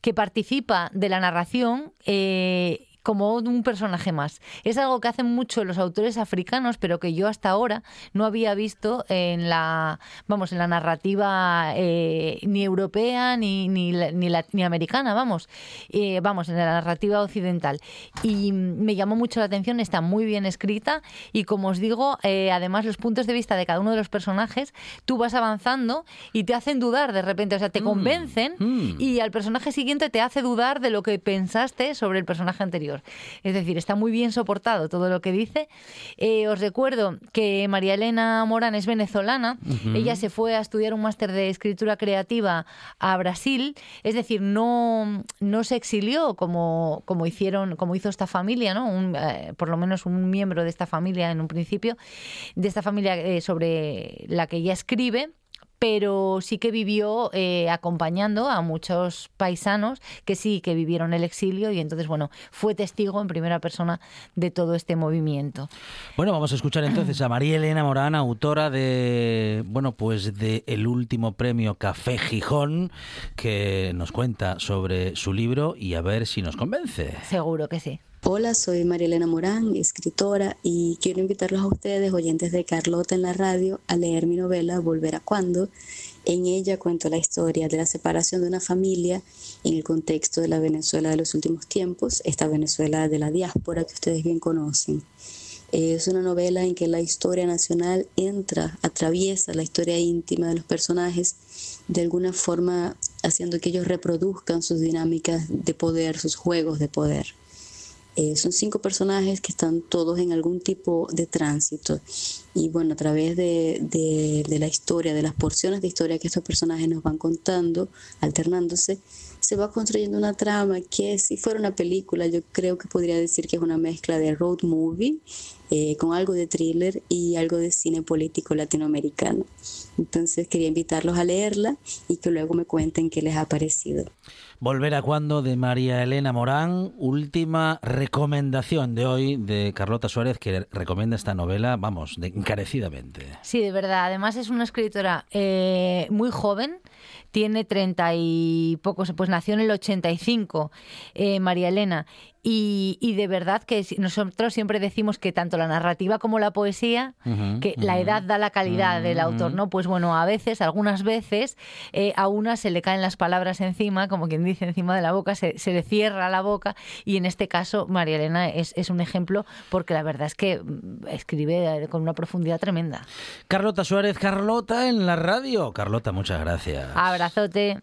Speaker 8: que participa de la narración. eh, como un personaje más. Es algo que hacen mucho los autores africanos, pero que yo hasta ahora no había visto en la, vamos, en la narrativa eh, ni europea ni, ni, ni, la- ni americana, vamos, Eh, vamos, en la narrativa occidental. Y me llamó mucho la atención, está muy bien escrita y como os digo, eh, además los puntos de vista de cada uno de los personajes, tú vas avanzando y te hacen dudar de repente, o sea, te
Speaker 2: Mm,
Speaker 8: convencen
Speaker 2: mm.
Speaker 8: y al personaje siguiente te hace dudar de lo que pensaste sobre el personaje anterior. Anterior. Es decir, está muy bien soportado todo lo que dice. Eh, os recuerdo que María Elena Morán es venezolana. Ella se fue a estudiar un máster de escritura creativa a Brasil. Es decir, no, no se exilió como, como hicieron, como hizo esta familia, ¿no? Un, eh, por lo menos un miembro de esta familia en un principio, de esta familia eh, sobre la que ella escribe pero sí que vivió eh, acompañando a muchos paisanos que sí que vivieron el exilio y entonces, bueno, fue testigo en primera persona de todo este movimiento.
Speaker 2: Bueno, vamos a escuchar entonces a María Elena Morán, autora de, bueno, pues de el último premio Café Gijón, que nos cuenta sobre su libro y a ver si nos convence.
Speaker 8: Seguro que sí.
Speaker 11: Hola, soy María Elena Morán, escritora, y quiero invitarlos a ustedes, oyentes de Carlota en la radio, a leer mi novela Volver a Cuando. En ella cuento la historia de la separación de una familia en el contexto de la Venezuela de los últimos tiempos, esta Venezuela de la diáspora que ustedes bien conocen. Es una novela en que la historia nacional entra, atraviesa la historia íntima de los personajes, de alguna forma haciendo que ellos reproduzcan sus dinámicas de poder, sus juegos de poder. Eh, son cinco personajes que están todos en algún tipo de tránsito. Y bueno, a través de, de- de la historia, de las porciones de historia que estos personajes nos van contando, alternándose, se va construyendo una trama que si fuera una película, yo creo que podría decir que es una mezcla de road movie eh, con algo de thriller y algo de cine político latinoamericano. Entonces quería invitarlos a leerla y que luego me cuenten qué les ha parecido.
Speaker 2: Volver a cuando de María Elena Morán, última recomendación de hoy de Carlota Suárez, que recomienda esta novela, vamos, encarecidamente.
Speaker 8: Sí, de verdad. Además es una escritora eh, muy joven, tiene treinta y pocos, pues nació en el 85, eh, María Elena. Y, y de verdad que nosotros siempre decimos que tanto la narrativa como la poesía, que la edad da la calidad del autor. ¿no? Pues bueno, a veces, algunas veces, eh, a una se le caen las palabras encima, como quien dice, encima de la boca, se, se le cierra la boca. Y en este caso, María Elena es, es un ejemplo porque la verdad es que mm, escribe eh, con una profundidad tremenda.
Speaker 2: Carlota Suárez, Carlota en la radio. Carlota, muchas gracias.
Speaker 8: Abrazote.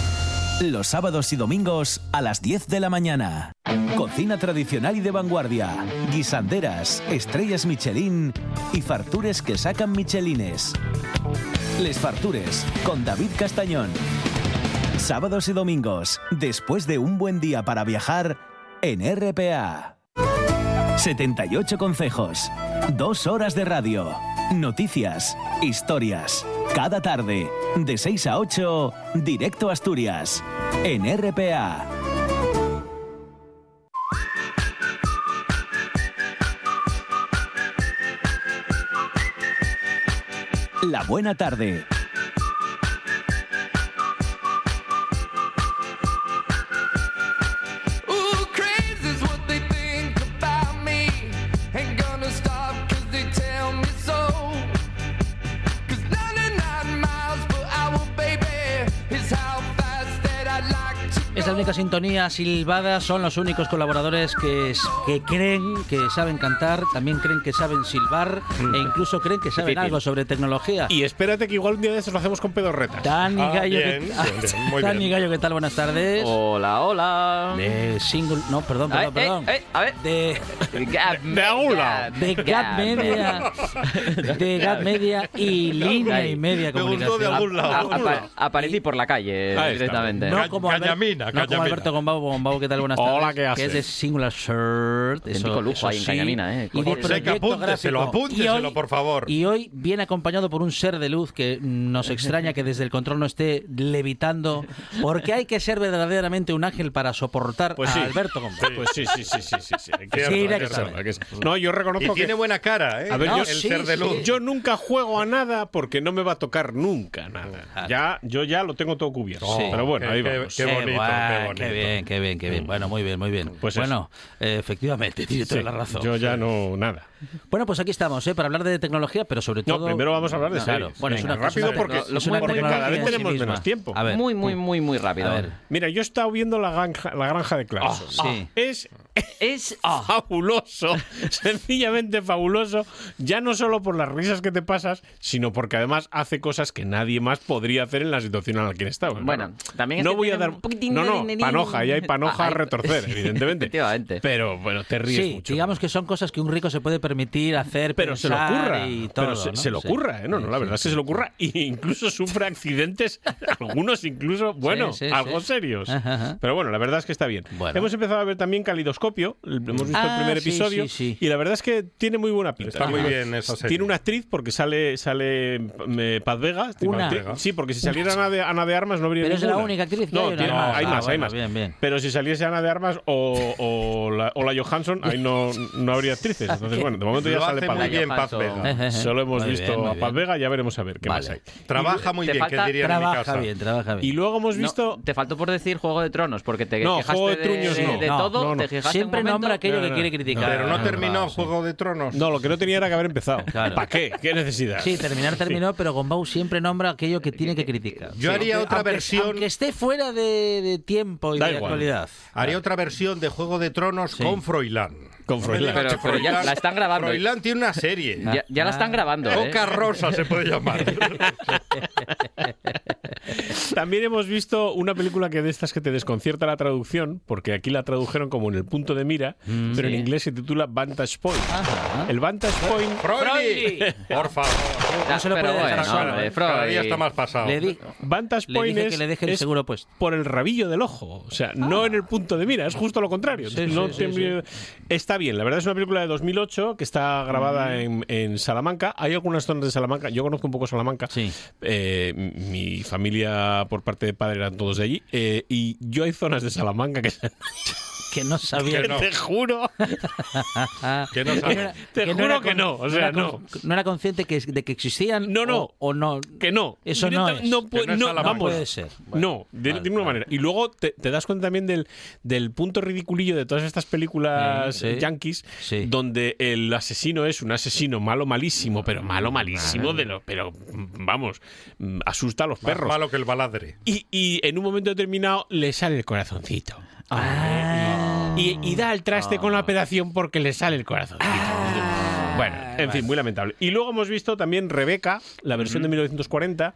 Speaker 6: Los sábados y domingos a las 10 de la mañana. Cocina tradicional y de vanguardia. Guisanderas, estrellas Michelin y fartures que sacan Michelines. Les Fartures con David Castañón. Sábados y domingos, después de un buen día para viajar en RPA. 78 consejos, dos horas de radio, noticias, historias. Cada tarde, de 6 a 8, directo a Asturias, en RPA. La buena tarde.
Speaker 2: Es la única sintonía silbada, son los únicos colaboradores que, es- que creen que saben cantar, también creen que saben silbar e incluso creen que saben algo sobre tecnología.
Speaker 12: Y espérate que igual un día de estos lo hacemos con pedorretas.
Speaker 2: Dani
Speaker 12: Ah,
Speaker 2: Gallo,
Speaker 12: bien,
Speaker 2: ¿qué, *laughs*
Speaker 12: bien, bien, muy
Speaker 2: Dani
Speaker 12: bien.
Speaker 2: Gallo, ¿qué tal? Buenas tardes.
Speaker 13: Hola, hola.
Speaker 2: De single, no, perdón,
Speaker 13: Ay,
Speaker 2: perdón, perdón.
Speaker 13: eh, eh, a ver.
Speaker 2: De
Speaker 13: de
Speaker 12: Aula. *laughs*
Speaker 2: de Gap Media, de Gap Media y línea y media comunicación.
Speaker 13: A- a- apa- aparecí por la calle directamente.
Speaker 2: No como, Albert- No como. Alberto Gombau. Gombau, ¿qué tal? Buenas tardes.
Speaker 12: Hola, ¿qué
Speaker 2: Que es
Speaker 12: haces?
Speaker 2: de Singular Shirt.
Speaker 13: Auténtico lujo ahí en Cañamina, eh.
Speaker 2: Y de proyecto
Speaker 12: apúnteselo, apúnteselo, por favor.
Speaker 2: Y hoy viene acompañado por un ser de luz que nos *laughs* extraña que desde el control no esté levitando, porque hay que ser verdaderamente un ángel para soportar
Speaker 12: Pues
Speaker 2: a
Speaker 12: sí.
Speaker 2: Alberto Gombau.
Speaker 12: Sí, pues sí, sí, sí, sí, sí, sí.
Speaker 2: Sí.
Speaker 12: No, yo reconozco
Speaker 3: Y
Speaker 12: que
Speaker 3: tiene buena cara, ¿eh?
Speaker 12: A ver,
Speaker 2: No,
Speaker 12: yo,
Speaker 3: el
Speaker 2: sí,
Speaker 3: ser de
Speaker 2: sí.
Speaker 3: luz.
Speaker 12: yo nunca juego a nada porque no me va a tocar nunca nada. Ya, yo ya lo tengo todo cubierto.
Speaker 2: Sí.
Speaker 12: Pero bueno, ahí
Speaker 3: qué-
Speaker 12: vamos.
Speaker 3: qué bonito,
Speaker 2: guay,
Speaker 3: qué.
Speaker 2: Qué bien, qué bien, qué bien. Bueno, muy bien, muy bien.
Speaker 12: Pues
Speaker 2: bueno, eh, efectivamente, *laughs* tiene toda
Speaker 12: Sí,
Speaker 2: la razón.
Speaker 12: Yo ya no, nada.
Speaker 2: Bueno, pues aquí estamos, ¿eh? para hablar de tecnología, pero sobre
Speaker 12: No,
Speaker 2: todo.
Speaker 12: primero vamos a hablar de
Speaker 2: No,
Speaker 12: series.
Speaker 2: Claro. Bueno, es
Speaker 12: Venga,
Speaker 2: una
Speaker 12: rápido
Speaker 2: es una
Speaker 12: porque,
Speaker 2: tecno- es una
Speaker 12: porque cada vez
Speaker 2: en sí
Speaker 12: tenemos
Speaker 2: misma.
Speaker 12: menos tiempo.
Speaker 2: A ver.
Speaker 13: Muy, muy, muy, muy rápido.
Speaker 2: A ver.
Speaker 12: Mira, yo he estado viendo la granja, la granja de Clarkson.
Speaker 2: Ah, sí.
Speaker 12: Es
Speaker 13: Es. *laughs*
Speaker 12: fabuloso, *laughs* sencillamente fabuloso, ya no solo por las risas que te pasas, sino porque además hace cosas que nadie más podría hacer en la situación en la que está.
Speaker 13: Bueno, también es
Speaker 12: no
Speaker 13: que
Speaker 12: voy a dar
Speaker 13: un poquitín
Speaker 12: no,
Speaker 13: de
Speaker 12: no, panoja, y hay *laughs* panoja
Speaker 13: Ah,
Speaker 12: a retorcer, evidentemente.
Speaker 13: Efectivamente.
Speaker 12: Pero bueno, te ríes
Speaker 2: Sí,
Speaker 12: mucho.
Speaker 2: digamos que son cosas que un rico se puede permitir hacer,
Speaker 12: pero se lo ocurra,
Speaker 2: y todo,
Speaker 12: pero se,
Speaker 2: ¿no?
Speaker 12: se lo
Speaker 2: Sí.
Speaker 12: ocurra, ¿eh? No, no, la
Speaker 2: Sí,
Speaker 12: verdad es que se lo ocurra e *laughs* incluso sufre accidentes, *laughs* algunos incluso, bueno,
Speaker 2: sí,
Speaker 12: algo
Speaker 2: sí.
Speaker 12: serios.
Speaker 2: Ajá, ajá.
Speaker 12: Pero bueno, la verdad es que está bien.
Speaker 2: Bueno.
Speaker 12: Hemos empezado a ver también Calidoscopio, hemos visto
Speaker 2: Ah,
Speaker 12: el primer
Speaker 2: sí,
Speaker 12: episodio
Speaker 2: sí, sí.
Speaker 12: y la verdad es que tiene muy buena pinta.
Speaker 14: Está muy bien esa serie.
Speaker 12: Tiene una actriz porque sale sale eh, Paz Vega.
Speaker 2: Una.
Speaker 12: Sí, porque si saliera *laughs* Ana de, Ana de Armas no habría
Speaker 2: Pero es la única actriz que
Speaker 12: No,
Speaker 2: hay, ¿o
Speaker 12: tiene-
Speaker 2: no?
Speaker 12: hay
Speaker 2: Ah,
Speaker 12: más, hay más.
Speaker 2: bien, bien.
Speaker 12: Pero si saliese Ana de Armas o, o la, o la Johansson, ahí no, no habría actrices. Entonces, bueno, de momento ya sale Paz
Speaker 14: muy
Speaker 12: Vega.
Speaker 14: bien Paz Vega. *laughs*
Speaker 12: Solo hemos
Speaker 2: Muy
Speaker 12: visto
Speaker 2: bien,
Speaker 12: a Paz. Vega, ya veremos a ver qué más hay.
Speaker 14: Trabaja muy bien,
Speaker 13: falta-
Speaker 14: que en mi
Speaker 2: Trabaja
Speaker 14: casa.
Speaker 2: bien, trabaja bien.
Speaker 12: Y luego hemos
Speaker 13: No,
Speaker 12: visto.
Speaker 13: te faltó por decir Juego de Tronos, porque te
Speaker 12: No,
Speaker 13: quejaste
Speaker 12: Juego de Truños
Speaker 13: de-
Speaker 12: no.
Speaker 13: de todo,
Speaker 12: no, no.
Speaker 13: te quejaste
Speaker 2: Siempre nombra aquello
Speaker 12: No,
Speaker 2: que quiere criticar.
Speaker 14: Pero no terminó. Juego de Tronos.
Speaker 12: No, lo que no tenía era que haber empezado. ¿Para qué? ¿Qué necesidad?
Speaker 2: Sí, terminar terminó, pero Gombau siempre nombra aquello que tiene que criticar.
Speaker 14: Yo haría otra versión-
Speaker 2: Aunque esté fuera de, de tiempo y de actualidad.
Speaker 14: Haría otra versión de Juego de Tronos
Speaker 2: Sí.
Speaker 14: con Froilán.
Speaker 12: Con Froilán.
Speaker 13: Pero- pero ya la están grabando.
Speaker 14: Froilán tiene una serie.
Speaker 13: Ya, ya la están grabando. ¿eh?
Speaker 14: Boca Rosa se puede llamar. *laughs* *laughs*
Speaker 12: También hemos visto una película que de estas que te desconcierta la traducción, porque aquí la tradujeron como en el punto de mira, pero en inglés se titula Vantage Point. El Vantage Point.
Speaker 14: Por favor.
Speaker 13: Ya,
Speaker 2: No se lo
Speaker 13: pero
Speaker 2: puede dejar
Speaker 13: bueno,
Speaker 2: solo,
Speaker 13: hombre,
Speaker 2: ¿eh?
Speaker 13: Freud.
Speaker 14: Cada día está más pasado.
Speaker 2: Le, di-
Speaker 12: Vantage
Speaker 2: le
Speaker 12: Point
Speaker 2: dije
Speaker 12: es,
Speaker 2: que le deje el
Speaker 12: es
Speaker 2: seguro puesto.
Speaker 12: por el rabillo del ojo. O sea, no en el punto de mira, es justo lo contrario.
Speaker 2: Sí,
Speaker 12: No
Speaker 2: sí, sí,
Speaker 12: te- Está bien, la verdad es una película de 2008 que está grabada
Speaker 2: Mm.
Speaker 12: en, en Salamanca. Hay algunas zonas de Salamanca, yo conozco un poco Salamanca.
Speaker 2: Sí.
Speaker 12: Eh, mi familia por parte de padre eran todos de allí. eh, y yo hay zonas de Salamanca que, *laughs*
Speaker 2: que no sabía.
Speaker 12: que te juro, *laughs*
Speaker 14: Que no *laughs*
Speaker 2: no era-
Speaker 12: te
Speaker 2: que
Speaker 12: juro
Speaker 2: era
Speaker 12: que no. O sea,
Speaker 2: era
Speaker 12: no.
Speaker 2: con- no era consciente que, de que existían
Speaker 12: No, no.
Speaker 2: o, o no.
Speaker 12: Que no.
Speaker 2: Eso no es.
Speaker 12: No, pu-
Speaker 14: Que no
Speaker 12: no, vamos.
Speaker 2: puede ser. Bueno,
Speaker 12: no, de
Speaker 2: vale,
Speaker 12: ninguna
Speaker 2: vale.
Speaker 12: manera. Y luego te, te das cuenta también del, del punto ridiculillo de todas estas películas
Speaker 2: Sí, sí.
Speaker 12: yankees,
Speaker 2: Sí.
Speaker 12: donde el asesino es un asesino malo, malísimo, pero malo, malísimo, de lo, pero vamos, asusta a los
Speaker 14: Más
Speaker 12: perros.
Speaker 14: malo que el baladre.
Speaker 12: Y, y en un momento determinado le sale el corazoncito.
Speaker 2: Ah.
Speaker 12: Y, y da el traste con la operación porque le sale el corazoncito. Bueno, en fin, muy lamentable. Y luego hemos visto también Rebeca, la versión de 1940,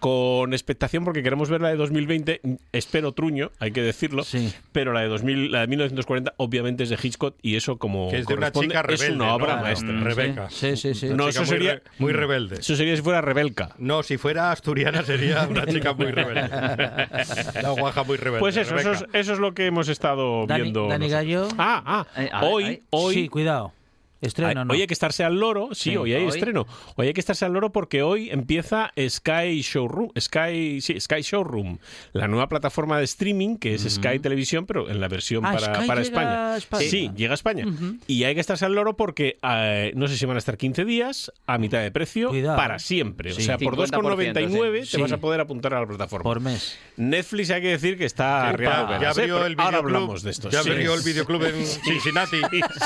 Speaker 12: con expectación porque queremos ver la de 2020. Espero truño, hay que decirlo.
Speaker 2: Sí.
Speaker 12: Pero la de, 2000, la de 1940 obviamente es de Hitchcock y eso como
Speaker 14: Que es de una
Speaker 12: corresponde,
Speaker 14: chica rebelde.
Speaker 12: es una obra
Speaker 14: ¿no?
Speaker 12: maestra.
Speaker 14: Mm, Rebeca.
Speaker 2: Sí, sí, sí.
Speaker 14: Una
Speaker 12: No, eso
Speaker 14: muy
Speaker 12: sería-
Speaker 14: re- muy rebelde.
Speaker 12: Eso sería si fuera Rebelca.
Speaker 14: No, si fuera asturiana sería una chica muy rebelde. *laughs* La guaja muy rebelde.
Speaker 12: Pues eso, eso es, eso es lo que hemos estado
Speaker 2: Dani-
Speaker 12: viendo.
Speaker 2: Dani. Gallo.
Speaker 12: Ah, ah,
Speaker 13: Eh,
Speaker 12: hoy, hoy,
Speaker 2: Sí, cuidado. Estreno,
Speaker 12: Hay-
Speaker 2: ¿no?
Speaker 12: Hoy hay que estarse al loro, sí,
Speaker 2: Sí,
Speaker 12: hoy hay
Speaker 13: hoy.
Speaker 12: estreno. Hoy hay que estarse al loro porque hoy empieza Sky Showroom, Sky, sí, Sky Showroom, la nueva plataforma de streaming que es Sky Televisión, pero en la versión
Speaker 2: Ah,
Speaker 12: para,
Speaker 2: Sky
Speaker 12: para
Speaker 2: llega
Speaker 12: España.
Speaker 2: a España.
Speaker 12: Sí, llega a España. Y hay que estarse al loro porque eh, no sé si van a estar 15 días a mitad de precio
Speaker 2: Cuidado.
Speaker 12: para siempre.
Speaker 2: Sí.
Speaker 12: O sea, por
Speaker 13: 50%,
Speaker 12: 2,99 te
Speaker 2: sí.
Speaker 12: vas a poder apuntar a la plataforma.
Speaker 2: Por mes.
Speaker 12: Netflix hay que decir que está arriado
Speaker 14: ya
Speaker 12: ¿eh?
Speaker 14: abrió
Speaker 12: Pero
Speaker 14: el
Speaker 12: Ahora
Speaker 14: videoclub.
Speaker 12: hablamos de esto.
Speaker 14: Ya
Speaker 12: sí.
Speaker 14: abrió el videoclub en Cincinnati.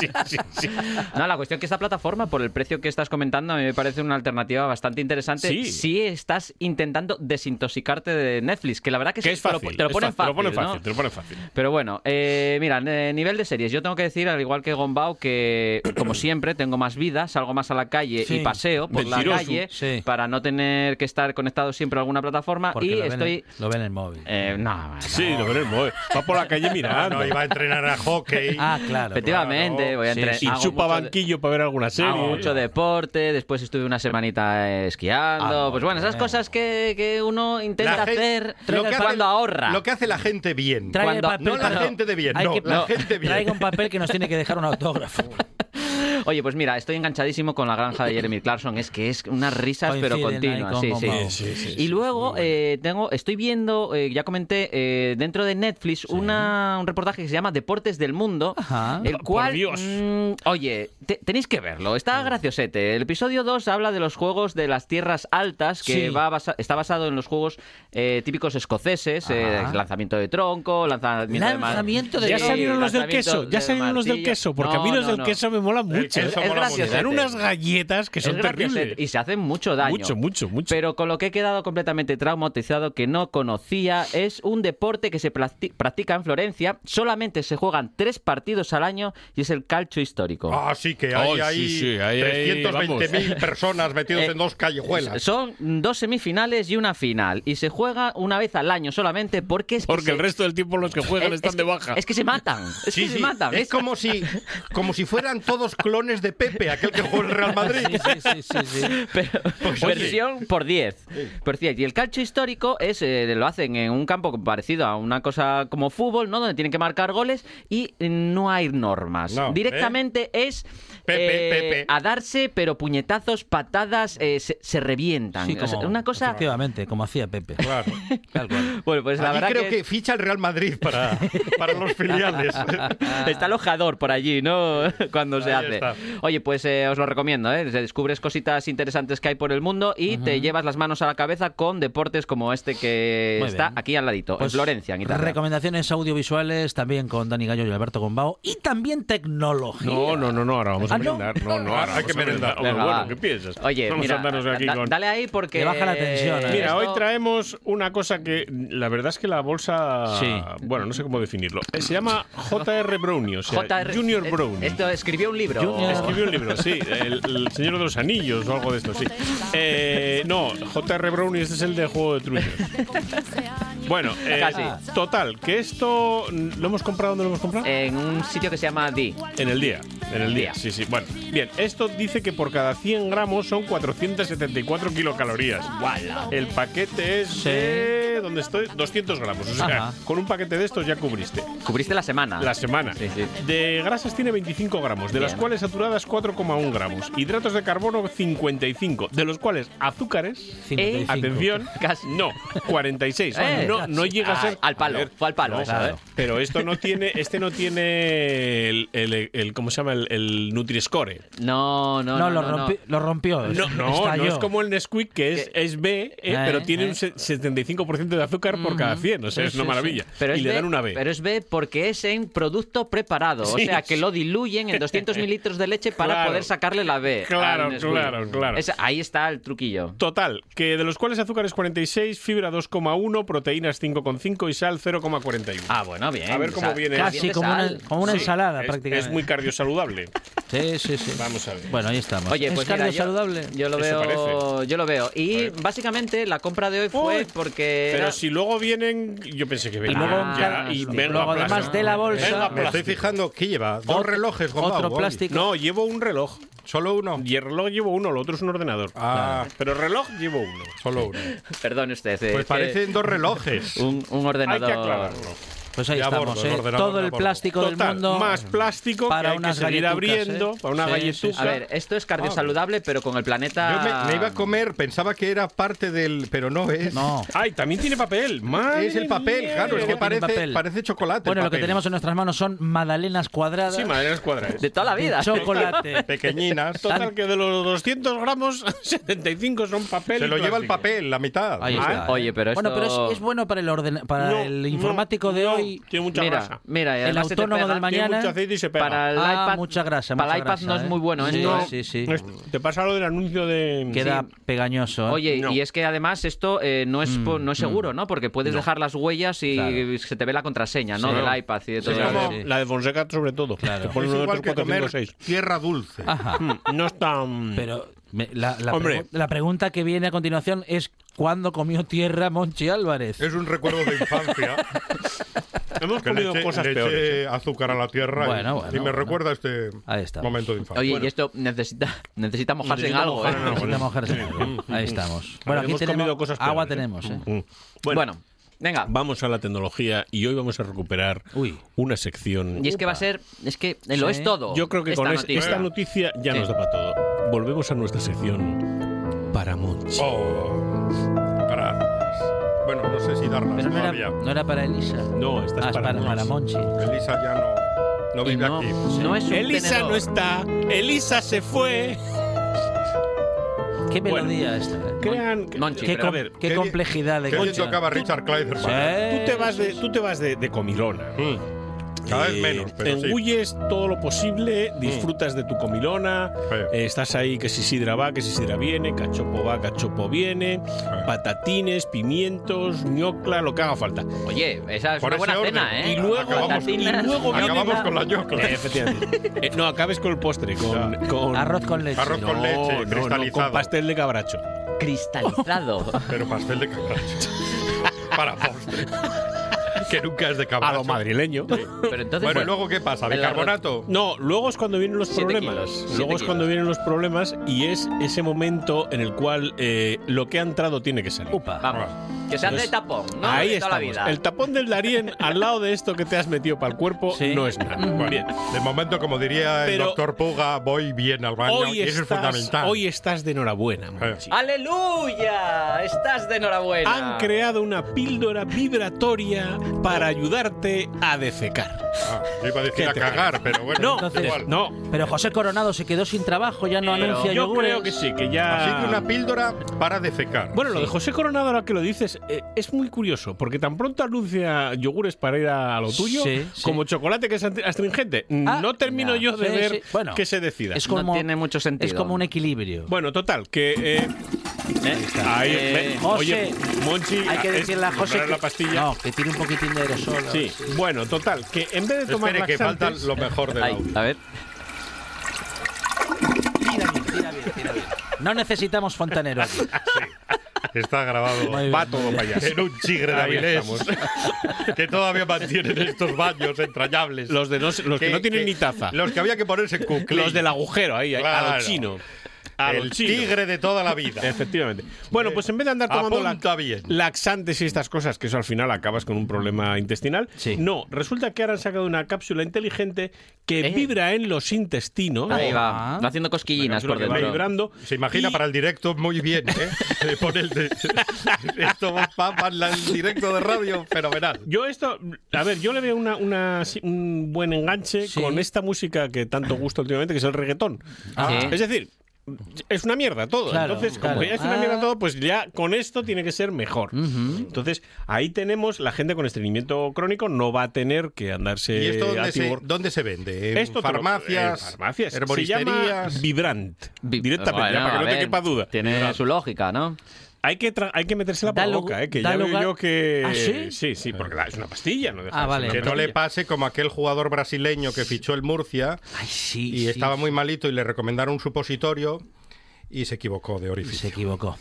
Speaker 12: Sí, sí, sí. *laughs*
Speaker 13: No, la cuestión es que esta plataforma, por el precio que estás comentando, a mí me parece una alternativa bastante interesante
Speaker 12: Sí.
Speaker 13: si estás intentando desintoxicarte de Netflix, que la verdad que,
Speaker 12: Que
Speaker 13: sí,
Speaker 12: es
Speaker 13: te lo-
Speaker 12: fácil.
Speaker 13: te lo,
Speaker 12: es
Speaker 13: ponen
Speaker 12: fácil, te lo ponen
Speaker 13: ¿no?
Speaker 12: fácil, te lo ponen fácil.
Speaker 13: Pero bueno, eh, mira, eh, nivel de series. Yo tengo que decir, al igual que Gombao, que *clears throat* como siempre tengo más vida, salgo más a la calle
Speaker 2: Sí.
Speaker 13: y paseo por la calle
Speaker 2: Sí.
Speaker 13: para no tener que estar conectado siempre a alguna plataforma
Speaker 2: Porque
Speaker 13: y
Speaker 2: lo, ven
Speaker 13: estoy...
Speaker 2: en, lo ven en el móvil.
Speaker 13: eh, no, no.
Speaker 12: Sí, lo veremos. Va por la calle *laughs* mirando.
Speaker 14: No, iba a entrenar a hockey.
Speaker 2: Ah, claro.
Speaker 13: Efectivamente,
Speaker 14: Claro.
Speaker 13: voy a
Speaker 2: Sí,
Speaker 13: entre-
Speaker 2: sí.
Speaker 12: y
Speaker 13: hago
Speaker 12: chupa
Speaker 13: mucho de-
Speaker 12: banquillo para ver alguna serie.
Speaker 13: Hago mucho deporte, después estuve una semanita eh, esquiando.
Speaker 2: Ah,
Speaker 13: pues bueno, esas cosas que, que uno intenta hacer
Speaker 14: lo que hace-
Speaker 13: cuando ahorra.
Speaker 14: Lo que hace la gente bien.
Speaker 2: Trae
Speaker 13: Cuando-
Speaker 2: papel
Speaker 14: no la gente de bien, no,
Speaker 2: que-
Speaker 14: la gente bien.
Speaker 2: Traiga un papel que nos tiene que dejar un autógrafo. *laughs*
Speaker 13: Oye, pues mira, estoy enganchadísimo con la granja de Jeremy Clarkson. Es que es unas risas, pero
Speaker 2: Coinciden
Speaker 13: continuas.
Speaker 2: con
Speaker 13: Sí, sí.
Speaker 12: Sí,
Speaker 13: Y luego eh, tengo, estoy viendo, eh, ya comenté, eh, dentro de Netflix una, un reportaje que se llama Deportes del Mundo,
Speaker 2: Ajá.
Speaker 13: el cual,
Speaker 12: Dios.
Speaker 13: mm, oye, te- tenéis que verlo, está graciosete. El episodio 2 habla de los juegos de las tierras altas, que va basa- está basado en los juegos eh, típicos escoceses, eh, lanzamiento de tronco, lanzamiento de...
Speaker 2: Lanzamiento de
Speaker 12: Ya
Speaker 13: Sí,
Speaker 12: salieron los del queso, ya
Speaker 13: de
Speaker 12: salieron los del queso, porque a mí los
Speaker 13: no,
Speaker 12: del
Speaker 13: no.
Speaker 12: queso me molan mucho. Leche.
Speaker 13: Es, es.
Speaker 12: Dan unas galletas que son terribles.
Speaker 13: Y se hacen mucho daño.
Speaker 12: Mucho, mucho, mucho.
Speaker 13: Pero con lo que he quedado completamente traumatizado, que no conocía, es un deporte que se practi- practica en Florencia. Solamente se juegan tres partidos al año y es el calcio histórico.
Speaker 14: Ah, sí, que hay
Speaker 12: Oh,
Speaker 14: ahí
Speaker 12: sí, sí, ahí,
Speaker 14: 320.000 personas metidos *laughs*
Speaker 13: Eh,
Speaker 14: en dos callejuelas.
Speaker 13: Son dos semifinales y una final. Y se juega una vez al año solamente porque es que
Speaker 12: Porque
Speaker 13: se-
Speaker 12: el resto del tiempo los que juegan
Speaker 13: es-
Speaker 12: están
Speaker 13: es
Speaker 12: de baja.
Speaker 13: Es que se matan. Es
Speaker 14: Sí,
Speaker 13: que se
Speaker 14: sí,
Speaker 13: matan.
Speaker 14: Es como si, como si fueran todos clones *laughs* de Pepe, aquel que jugó en el Real Madrid. *laughs*
Speaker 13: Pero,
Speaker 14: Pues, oye.
Speaker 13: versión por 10. Por 10. Y el calcio histórico es eh, lo hacen en un campo parecido a una cosa como fútbol, ¿no? Donde tienen que marcar goles y no hay normas.
Speaker 14: No, ¿eh?
Speaker 13: Directamente es
Speaker 14: Pepe,
Speaker 13: eh,
Speaker 14: Pepe.
Speaker 13: a darse, pero puñetazos, patadas, eh, se, se revientan.
Speaker 2: Sí,
Speaker 13: O sea,
Speaker 2: como-
Speaker 13: una cosa.
Speaker 2: Efectivamente, como hacía Pepe.
Speaker 14: Claro. *laughs*
Speaker 2: Tal cual.
Speaker 13: Bueno, pues la
Speaker 14: Allí
Speaker 13: verdad
Speaker 14: creo
Speaker 13: que,
Speaker 14: que... ficha el Real Madrid para, para los *laughs* filiales.
Speaker 13: Está el hojador por allí, ¿no? Cuando se
Speaker 14: Ahí
Speaker 13: hace.
Speaker 14: está.
Speaker 13: Oye, pues eh, os lo recomiendo, ¿eh? Descubres cositas interesantes que hay por el mundo y te llevas las manos a la cabeza con deportes como este que
Speaker 2: Muy
Speaker 13: está
Speaker 2: bien.
Speaker 13: aquí al ladito,
Speaker 2: Pues,
Speaker 13: en Florencia, en Italia.
Speaker 2: Recomendaciones audiovisuales también con Dani Gallo y Alberto Gombao. Y también tecnología.
Speaker 12: No, no, no, no, ahora vamos a
Speaker 2: Ah, ¿no?
Speaker 12: merendar. No, no, ahora
Speaker 14: Hay que
Speaker 12: merendar.
Speaker 14: merendar.
Speaker 12: Hombre,
Speaker 13: Venga,
Speaker 12: bueno. ¿qué piensas?
Speaker 13: Oye,
Speaker 12: vamos
Speaker 13: mira,
Speaker 12: a andarnos aquí
Speaker 13: da-
Speaker 12: con...
Speaker 13: dale ahí porque...
Speaker 2: Le baja la tensión, ¿eh?
Speaker 12: Mira,
Speaker 13: esto-
Speaker 12: hoy traemos una cosa que la verdad es que la bolsa,
Speaker 2: Sí.
Speaker 12: bueno, no sé cómo definirlo. Eh, Se llama J.R. Brownie, o sea,
Speaker 13: JR
Speaker 12: Junior Brownie.
Speaker 13: Esto escribió un libro.
Speaker 12: Escribió un libro, sí, el, el Señor de los Anillos o algo de esto, sí. Eh, no, J.R. Brownie, este es el de Juego de Truños. Bueno, eh,
Speaker 13: Casi.
Speaker 12: total, que esto lo hemos comprado, ¿dónde lo hemos comprado?
Speaker 13: En un sitio que se llama Di.
Speaker 12: En el día, en el día,
Speaker 13: Día.
Speaker 12: sí, sí. Bueno, bien, esto dice que por cada 100 gramos son 474 kilocalorías. El paquete es
Speaker 2: Sí.
Speaker 12: de, ¿dónde estoy? 200 gramos. O sea,
Speaker 2: Ajá.
Speaker 12: con un paquete de estos ya cubriste.
Speaker 13: Cubriste la semana.
Speaker 12: La semana.
Speaker 13: Sí, sí.
Speaker 12: De grasas tiene 25 gramos, de las cuales saturadas 4,1 gramos. Hidratos de carbono 55, de los cuales azúcares,
Speaker 2: 55.
Speaker 12: atención,
Speaker 13: Casi.
Speaker 12: no, 46.
Speaker 13: Eh,
Speaker 12: no, no llega a ser...
Speaker 13: Al palo,
Speaker 12: Joder,
Speaker 13: fue al palo
Speaker 12: no,
Speaker 2: claro.
Speaker 13: ¿eh?
Speaker 12: pero esto no tiene, este no tiene el, ¿cómo se llama? El, el Nutri-Score.
Speaker 13: No, no,
Speaker 2: No,
Speaker 13: no.
Speaker 2: lo,
Speaker 13: no, no.
Speaker 2: rompi- lo rompió.
Speaker 12: No, no, es como el Nesquik, que es, es B, eh,
Speaker 2: Eh,
Speaker 12: pero tiene
Speaker 2: eh.
Speaker 12: un se- 75% de azúcar por cada 100. O sea,
Speaker 2: Sí,
Speaker 12: es una
Speaker 2: sí,
Speaker 12: maravilla.
Speaker 13: Pero
Speaker 12: y
Speaker 13: es
Speaker 12: le
Speaker 13: B,
Speaker 12: dan una B.
Speaker 13: Pero es B porque es en producto preparado. o
Speaker 12: Sí,
Speaker 13: sea, que lo diluyen en 200 *laughs* mililitros de leche para
Speaker 12: Claro.
Speaker 13: poder sacarle la B.
Speaker 12: Claro, claro, claro.
Speaker 13: Ahí está el truquillo.
Speaker 12: Total, que de los cuales azúcar es 46, fibra 2,1, proteínas 5,5 y sal 0,41.
Speaker 13: Ah, bueno, bien.
Speaker 12: A ver cómo
Speaker 13: Sal-
Speaker 12: viene.
Speaker 2: Casi como una, como una
Speaker 12: Sí,
Speaker 2: ensalada,
Speaker 12: es-
Speaker 2: prácticamente.
Speaker 12: Es muy cardiosaludable.
Speaker 2: Sí, sí, sí.
Speaker 12: Vamos a ver.
Speaker 2: Bueno, ahí estamos.
Speaker 13: Oye,
Speaker 2: ¿Es
Speaker 13: pues mira,
Speaker 2: cardio
Speaker 13: yo,
Speaker 2: saludable?
Speaker 13: yo lo
Speaker 12: Eso
Speaker 13: veo, yo lo veo. Y básicamente la compra de hoy fue
Speaker 12: Uy,
Speaker 13: porque
Speaker 12: Pero
Speaker 13: era-
Speaker 12: si luego vienen, yo pensé que
Speaker 2: Y
Speaker 12: venían
Speaker 2: luego,
Speaker 13: Ah,
Speaker 12: ya, y
Speaker 2: luego además de la bolsa,
Speaker 12: Venga,
Speaker 14: Me estoy fijando, ¿qué lleva? Dos
Speaker 2: Ot-
Speaker 14: relojes, Gombao,
Speaker 2: otro plástico.
Speaker 12: No, llevo un reloj.
Speaker 14: ¿Solo uno?
Speaker 12: Y el reloj llevo uno, lo otro es un ordenador.
Speaker 14: Ah,
Speaker 12: Pero reloj llevo uno.
Speaker 14: solo uno.
Speaker 13: Perdone usted. eh,
Speaker 14: Pues parecen dos relojes.
Speaker 13: un, un
Speaker 12: Hay
Speaker 13: ordenador.
Speaker 12: que aclararlo.
Speaker 2: Pues ahí estamos,
Speaker 14: bordo,
Speaker 2: ¿eh?
Speaker 14: ordenador
Speaker 2: Todo el plástico del
Speaker 12: Total,
Speaker 2: mundo.
Speaker 12: más plástico
Speaker 2: para
Speaker 12: que hay que
Speaker 2: unas
Speaker 12: seguir
Speaker 2: galletucas,
Speaker 12: abriendo,
Speaker 2: ¿eh?
Speaker 12: para una
Speaker 2: Sí,
Speaker 12: galletuca.
Speaker 2: sí,
Speaker 13: A ver, esto es cardiosaludable, pero con el planeta.
Speaker 14: Yo me, me iba a comer, pensaba que era parte del. Pero no es.
Speaker 2: No.
Speaker 12: Ay, también tiene papel. Madre
Speaker 14: Es el papel,
Speaker 12: mía.
Speaker 14: claro, es que parece, parece chocolate.
Speaker 2: Bueno, lo que tenemos en nuestras manos son magdalenas cuadradas
Speaker 12: Sí, maderas cuadradas.
Speaker 13: De toda la
Speaker 2: de
Speaker 13: vida.
Speaker 2: chocolate. *laughs*
Speaker 14: Pequeñinas.
Speaker 12: Total, que de los 200 gramos, *laughs* 75 son papel.
Speaker 14: Se lo lleva el papel, la mitad.
Speaker 2: Ahí
Speaker 12: Ah,
Speaker 2: está. ¿eh?
Speaker 13: Oye, pero
Speaker 2: Bueno, pero es, es bueno para el orden, para
Speaker 12: No,
Speaker 2: el
Speaker 12: no,
Speaker 2: informático de
Speaker 12: no,
Speaker 2: hoy.
Speaker 12: Tiene mucha
Speaker 13: mira,
Speaker 12: grasa.
Speaker 13: mira,
Speaker 2: El autónomo del
Speaker 12: Tiene
Speaker 2: mañana.
Speaker 12: mucho aceite y se pega.
Speaker 13: Para el
Speaker 2: Ah,
Speaker 13: iPad,
Speaker 2: mucha grasa,
Speaker 13: Para el iPad no es
Speaker 2: ¿eh?
Speaker 13: muy bueno.
Speaker 2: Sí,
Speaker 13: esto.
Speaker 2: sí, sí.
Speaker 12: Es- Te pasa lo del anuncio de.
Speaker 2: Queda pegañoso. ¿eh?
Speaker 13: Oye,
Speaker 12: No.
Speaker 13: y es que además esto eh, no, es,
Speaker 2: Mm,
Speaker 13: no es seguro, ¿no? Porque puedes dejar las huellas y
Speaker 2: Claro.
Speaker 13: se te ve la contraseña, ¿no?
Speaker 2: Sí.
Speaker 13: Del iPad y de todo
Speaker 2: Claro, sí.
Speaker 12: la de Fonseca, sobre todo.
Speaker 2: Claro.
Speaker 12: Te
Speaker 14: igual que comer tierra dulce.
Speaker 12: Mm, No es tan.
Speaker 2: Pero me- la, la
Speaker 12: Hombre.
Speaker 2: pregu- la pregunta que viene a continuación es ¿cuándo comió tierra Monchi Álvarez?
Speaker 14: Es un recuerdo de infancia. *laughs*
Speaker 12: Hemos
Speaker 14: que
Speaker 12: comido
Speaker 14: eché-
Speaker 12: cosas
Speaker 14: le eché
Speaker 12: peores. ¿eh?
Speaker 14: azúcar a la tierra y-
Speaker 2: Bueno,
Speaker 14: y,
Speaker 2: bueno,
Speaker 14: me
Speaker 2: bueno.
Speaker 14: recuerda este momento de infancia.
Speaker 13: Oye,
Speaker 14: Bueno,
Speaker 13: y esto necesita, necesita mojarse en
Speaker 12: Necesita
Speaker 13: algo,
Speaker 12: mojar
Speaker 13: ¿eh?
Speaker 12: en algo.
Speaker 2: Necesita mojarse en algo. Ahí estamos. Bueno, aquí
Speaker 12: Hemos
Speaker 2: tenemos
Speaker 12: comido cosas
Speaker 2: agua
Speaker 12: peores, ¿eh?
Speaker 2: tenemos, ¿eh?
Speaker 12: Mm.
Speaker 13: Bueno, venga.
Speaker 12: Vamos a la tecnología y hoy vamos a recuperar
Speaker 2: Uy.
Speaker 12: una sección.
Speaker 13: Y es que va a ser, es que lo
Speaker 2: Sí.
Speaker 13: es todo.
Speaker 12: Yo creo que
Speaker 13: esta
Speaker 12: con es-
Speaker 13: noticia.
Speaker 12: esta noticia ya
Speaker 13: Sí.
Speaker 12: nos da para todo. Volvemos a nuestra sección para Monchi.
Speaker 14: Oh, gracias. Bueno, no sé si darlas
Speaker 2: Pero no era, no era para Elisa.
Speaker 12: No, esta es
Speaker 2: Ah,
Speaker 12: para,
Speaker 2: para, para Monchi.
Speaker 14: Elisa ya no, no vive
Speaker 13: no,
Speaker 14: aquí.
Speaker 13: no es un
Speaker 12: Elisa
Speaker 13: tenedor.
Speaker 12: no está, Elisa se fue.
Speaker 2: Qué
Speaker 12: Bueno,
Speaker 2: melodía esta. ¿eh?
Speaker 12: Crean,
Speaker 13: Monchi,
Speaker 2: Qué,
Speaker 13: pero
Speaker 12: a ver,
Speaker 2: qué
Speaker 14: qué
Speaker 2: complejidad de
Speaker 14: Qué tocaba Richard Clayderman.
Speaker 2: Sí.
Speaker 12: tú te vas de, tú te vas de, de comilona.
Speaker 14: Mm. Cada vez
Speaker 12: Eh,
Speaker 14: menos, pero
Speaker 12: te
Speaker 14: sí.
Speaker 12: engulles todo lo posible, disfrutas de tu comilona, eh, estás ahí que si sidra va, que si sidra viene, cachopo va, cachopo viene, patatines, pimientos, ñocla, lo que haga falta.
Speaker 13: Oye, esa es
Speaker 14: Por
Speaker 13: una buena
Speaker 14: orden.
Speaker 13: cena, ¿eh?
Speaker 12: Y luego,
Speaker 13: Patatinas,
Speaker 12: y luego viene
Speaker 14: Acabamos
Speaker 12: la-
Speaker 14: con la ñocla.
Speaker 12: Eh, efectivamente. *laughs* Eh, no, acabes con el postre, con, con-
Speaker 2: Arroz con leche.
Speaker 14: Arroz con
Speaker 12: No,
Speaker 14: leche,
Speaker 12: no, no,
Speaker 14: cristalizado.
Speaker 12: con pastel de cabracho.
Speaker 13: Cristalizado.
Speaker 14: Pero pastel de cabracho. *laughs* Para postre. Que nunca es de
Speaker 12: A lo madrileño. *laughs*
Speaker 13: Pero entonces,
Speaker 14: Bueno, ¿y luego qué pasa? ¿Bicarbonato?
Speaker 12: No, luego es cuando vienen los problemas.
Speaker 13: kilos,
Speaker 12: luego es cuando vienen los problemas y es ese momento en el cual eh, lo que ha entrado tiene que salir.
Speaker 2: Upa.
Speaker 13: Vamos. Que se hace
Speaker 12: Entonces,
Speaker 13: tapón, ¿no?
Speaker 12: Ahí
Speaker 13: De toda la
Speaker 12: estamos.
Speaker 13: vida.
Speaker 12: El tapón del Darien al lado de esto que te has metido para el cuerpo
Speaker 2: Sí.
Speaker 12: no es nada. Bien.
Speaker 14: De momento, como diría el
Speaker 12: Pero-
Speaker 14: doctor Puga, voy bien al baño
Speaker 12: Hoy
Speaker 14: y eso es
Speaker 12: estás,
Speaker 14: fundamental.
Speaker 12: hoy estás de enhorabuena, Monchi.
Speaker 13: ¡Aleluya! Estás de enhorabuena.
Speaker 12: Han creado una píldora vibratoria para ayudarte a defecar.
Speaker 14: Ah, yo iba a decir
Speaker 12: ¿Qué
Speaker 14: a cagar, pero bueno,
Speaker 12: No,
Speaker 2: Entonces-
Speaker 14: igual.
Speaker 12: no.
Speaker 2: Pero José Coronado se quedó sin trabajo, ya no
Speaker 12: Pero
Speaker 2: anuncia
Speaker 12: yo
Speaker 2: yogures.
Speaker 12: creo que sí, que ya.
Speaker 14: Así que una píldora para defecar.
Speaker 12: Bueno, lo de José Coronado, ahora que lo dices, eh, es muy curioso, porque tan pronto anuncia yogures para ir a lo tuyo,
Speaker 2: Sí, sí.
Speaker 12: como chocolate que es astringente.
Speaker 2: Ah,
Speaker 12: no termino
Speaker 13: ya.
Speaker 12: yo de
Speaker 2: Sí,
Speaker 12: ver
Speaker 2: sí. Bueno,
Speaker 12: que se decida.
Speaker 2: Es
Speaker 13: No
Speaker 2: como,
Speaker 13: tiene mucho sentido.
Speaker 2: Es como un equilibrio.
Speaker 12: Bueno, total, que. eh, ahí,
Speaker 13: Eh,
Speaker 12: ve-
Speaker 2: José,
Speaker 12: oye, Monchi.
Speaker 2: Hay que decirle a José que,
Speaker 12: la pastilla.
Speaker 2: No, que tire un poquitín de aerosol.
Speaker 12: Sí, bueno, total, que en vez de tomar
Speaker 14: Espere, que falta
Speaker 12: laxantes-
Speaker 14: lo mejor del
Speaker 13: Ay,
Speaker 14: audio.
Speaker 13: a ver.
Speaker 2: Tira bien, tira bien, tira bien. No necesitamos fontanero aquí. *laughs*
Speaker 14: Está grabado
Speaker 2: Muy bien,
Speaker 12: Va todo para allá.
Speaker 14: en un chigre de Avilés *laughs* que todavía mantienen estos baños entrañables.
Speaker 12: Los, de no, los que, no tienen ni taza.
Speaker 14: Los que había que ponerse en cuclín.
Speaker 12: Los del agujero ahí, a lo chino. A lo
Speaker 14: El tigre de toda la vida. *laughs*
Speaker 12: Efectivamente. Bueno, pues en vez de andar tomando la-
Speaker 14: Apunta bien.
Speaker 12: laxantes y estas cosas, que eso al final acabas con un problema intestinal,
Speaker 2: Sí.
Speaker 12: no, resulta que ahora han sacado una cápsula inteligente que
Speaker 13: Eh.
Speaker 12: vibra en los intestinos.
Speaker 13: Ahí
Speaker 2: Ah.
Speaker 13: va. Va haciendo cosquillinas por
Speaker 12: va
Speaker 13: dentro.
Speaker 12: vibrando.
Speaker 14: Se imagina
Speaker 12: Y-
Speaker 14: para el directo muy bien, ¿eh? *laughs* De- *laughs* Esto va para el directo de radio fenomenal.
Speaker 12: Yo esto, a ver, yo le veo una, un buen enganche
Speaker 2: Sí.
Speaker 12: con esta música que tanto gusta últimamente, que es el reggaetón.
Speaker 13: Ah. Sí.
Speaker 12: Es decir, es una mierda todo.
Speaker 2: Claro,
Speaker 12: Entonces, como
Speaker 2: claro.
Speaker 12: ya es una
Speaker 2: Ah.
Speaker 12: mierda todo, pues ya con esto tiene que ser mejor. Entonces, ahí tenemos la gente con estreñimiento crónico no va a tener que andarse
Speaker 14: ¿Y esto dónde se, dónde se vende? ¿En
Speaker 12: Esto lo-
Speaker 14: farmacias?
Speaker 12: en farmacias. Se llama
Speaker 14: herboristerías?
Speaker 12: Vibrant.
Speaker 13: Vi-
Speaker 12: Directamente,
Speaker 13: Bueno,
Speaker 12: ya, para que no te quepa duda.
Speaker 13: Tiene
Speaker 12: Vibrant.
Speaker 13: su lógica, ¿no?
Speaker 12: Hay que, tra- hay que metérsela por la boca, ¿eh? que ya veo yo que...
Speaker 2: ¿Ah, sí?
Speaker 12: Sí, sí, porque la- es una pastilla, no deja
Speaker 2: Ah, vale.
Speaker 14: Que no le pase como aquel jugador brasileño que fichó el Murcia
Speaker 2: Ay, sí.
Speaker 14: y
Speaker 2: sí,
Speaker 14: estaba
Speaker 2: sí.
Speaker 14: muy malito y le recomendaron un supositorio y se equivocó de
Speaker 2: Se
Speaker 14: orificio.
Speaker 2: equivocó.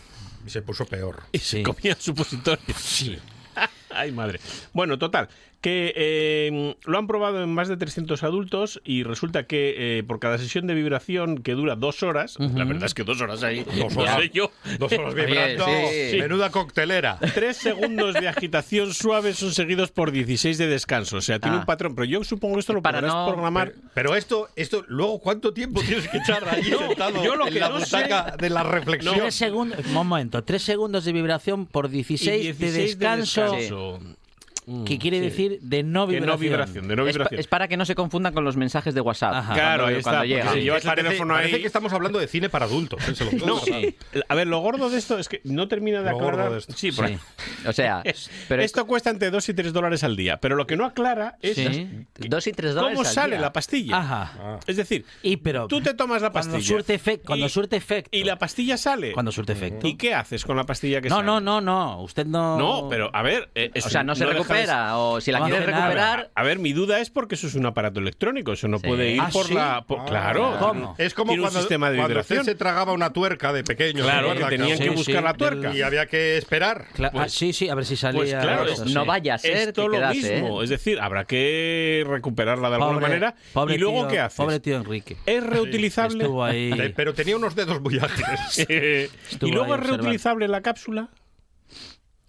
Speaker 14: Y se puso peor.
Speaker 12: Y se
Speaker 2: Sí.
Speaker 12: comía supositorio.
Speaker 2: Sí. *laughs*
Speaker 12: Ay, madre. Bueno, total, que eh, lo han probado en más de 300 adultos y resulta que eh, por cada sesión de vibración que dura dos horas, la verdad es que dos horas ahí,
Speaker 14: Dos
Speaker 12: no
Speaker 14: horas.
Speaker 12: sé yo,
Speaker 14: Dos horas vibrando.
Speaker 13: sí.
Speaker 14: Menuda coctelera.
Speaker 12: Tres segundos de agitación suave son seguidos por 16 de descanso. O sea, tiene
Speaker 13: Ah.
Speaker 12: un patrón. Pero yo supongo que esto lo
Speaker 13: Para
Speaker 12: podrás
Speaker 13: no-
Speaker 12: programar.
Speaker 14: Pero, pero esto, esto, luego, ¿cuánto tiempo tienes que echar ahí *laughs*
Speaker 12: No,
Speaker 14: sentado
Speaker 12: yo lo
Speaker 14: en
Speaker 12: que
Speaker 14: la
Speaker 12: no
Speaker 14: butaca de la reflexión?
Speaker 2: Tres segundos, un momento, tres segundos de vibración por
Speaker 12: y
Speaker 2: 16,
Speaker 12: 16
Speaker 2: de descanso,
Speaker 12: descanso. Mm,
Speaker 2: que quiere
Speaker 12: sí.
Speaker 2: decir de no vibración.
Speaker 12: no vibración, de no
Speaker 13: Es, pa-
Speaker 12: vibración.
Speaker 13: es para que no se confundan con los mensajes de WhatsApp.
Speaker 2: Ajá.
Speaker 12: Claro,
Speaker 13: cuando,
Speaker 12: ahí está,
Speaker 13: cuando llegan.
Speaker 12: si llevas el
Speaker 14: parece,
Speaker 12: teléfono
Speaker 14: parece
Speaker 12: ahí-
Speaker 14: que estamos hablando de cine para adultos. ¿eh? *laughs*
Speaker 12: No,
Speaker 14: juro.
Speaker 12: a ver, lo gordo de esto es que no termina de
Speaker 14: Lo gordo
Speaker 12: aclarar.
Speaker 14: de esto.
Speaker 12: Sí, por
Speaker 2: Sí.
Speaker 13: O sea, *laughs* pero
Speaker 12: esto cuesta entre 2 y 3 dólares al día, pero lo que no aclara es
Speaker 2: Sí.
Speaker 13: dos y tres dólares
Speaker 12: cómo
Speaker 13: al
Speaker 12: sale
Speaker 13: día.
Speaker 12: la pastilla.
Speaker 2: Ajá.
Speaker 12: Es decir,
Speaker 2: Y pero
Speaker 12: tú te tomas la
Speaker 2: cuando
Speaker 12: pastilla.
Speaker 2: surte efecto, cuando
Speaker 12: y-
Speaker 2: surte efecto.
Speaker 12: y la pastilla sale.
Speaker 2: Cuando surte efecto.
Speaker 12: ¿Y qué haces con la pastilla que
Speaker 2: No,
Speaker 12: sale?
Speaker 2: no, no, no, usted no
Speaker 12: No, pero a ver. eh,
Speaker 13: O sea, no se
Speaker 12: deja
Speaker 13: O si la
Speaker 2: No
Speaker 13: quieres recuperar.
Speaker 12: A ver, mi duda es porque eso es un aparato electrónico, eso no
Speaker 13: Sí.
Speaker 12: puede ir
Speaker 2: ¿Ah,
Speaker 12: por
Speaker 2: sí?
Speaker 12: la. por-
Speaker 14: Ah.
Speaker 12: claro.
Speaker 2: ¿Cómo?
Speaker 14: Es como
Speaker 12: Tiene un
Speaker 14: cuando,
Speaker 12: sistema de
Speaker 14: cuando usted se tragaba una tuerca de pequeño.
Speaker 12: Claro,
Speaker 14: ¿se
Speaker 12: que tenían que buscar la
Speaker 2: del-
Speaker 12: tuerca.
Speaker 14: Y había que esperar.
Speaker 2: Cla-
Speaker 12: Pues-
Speaker 2: ah, sí, sí, a ver si salía.
Speaker 12: Pues claro,
Speaker 2: eso,
Speaker 13: no vaya a ser
Speaker 12: Esto lo
Speaker 13: quedase,
Speaker 12: mismo,
Speaker 13: ¿eh?
Speaker 12: es decir, habrá que recuperarla de alguna manera. ¿Y luego
Speaker 2: tío-
Speaker 12: qué haces?
Speaker 2: Pobre tío Enrique.
Speaker 12: ¿Es reutilizable?
Speaker 2: Estuvo ahí.
Speaker 14: Eh, Pero tenía unos dedos muy ágiles. *laughs*
Speaker 12: ¿Y luego es reutilizable la cápsula?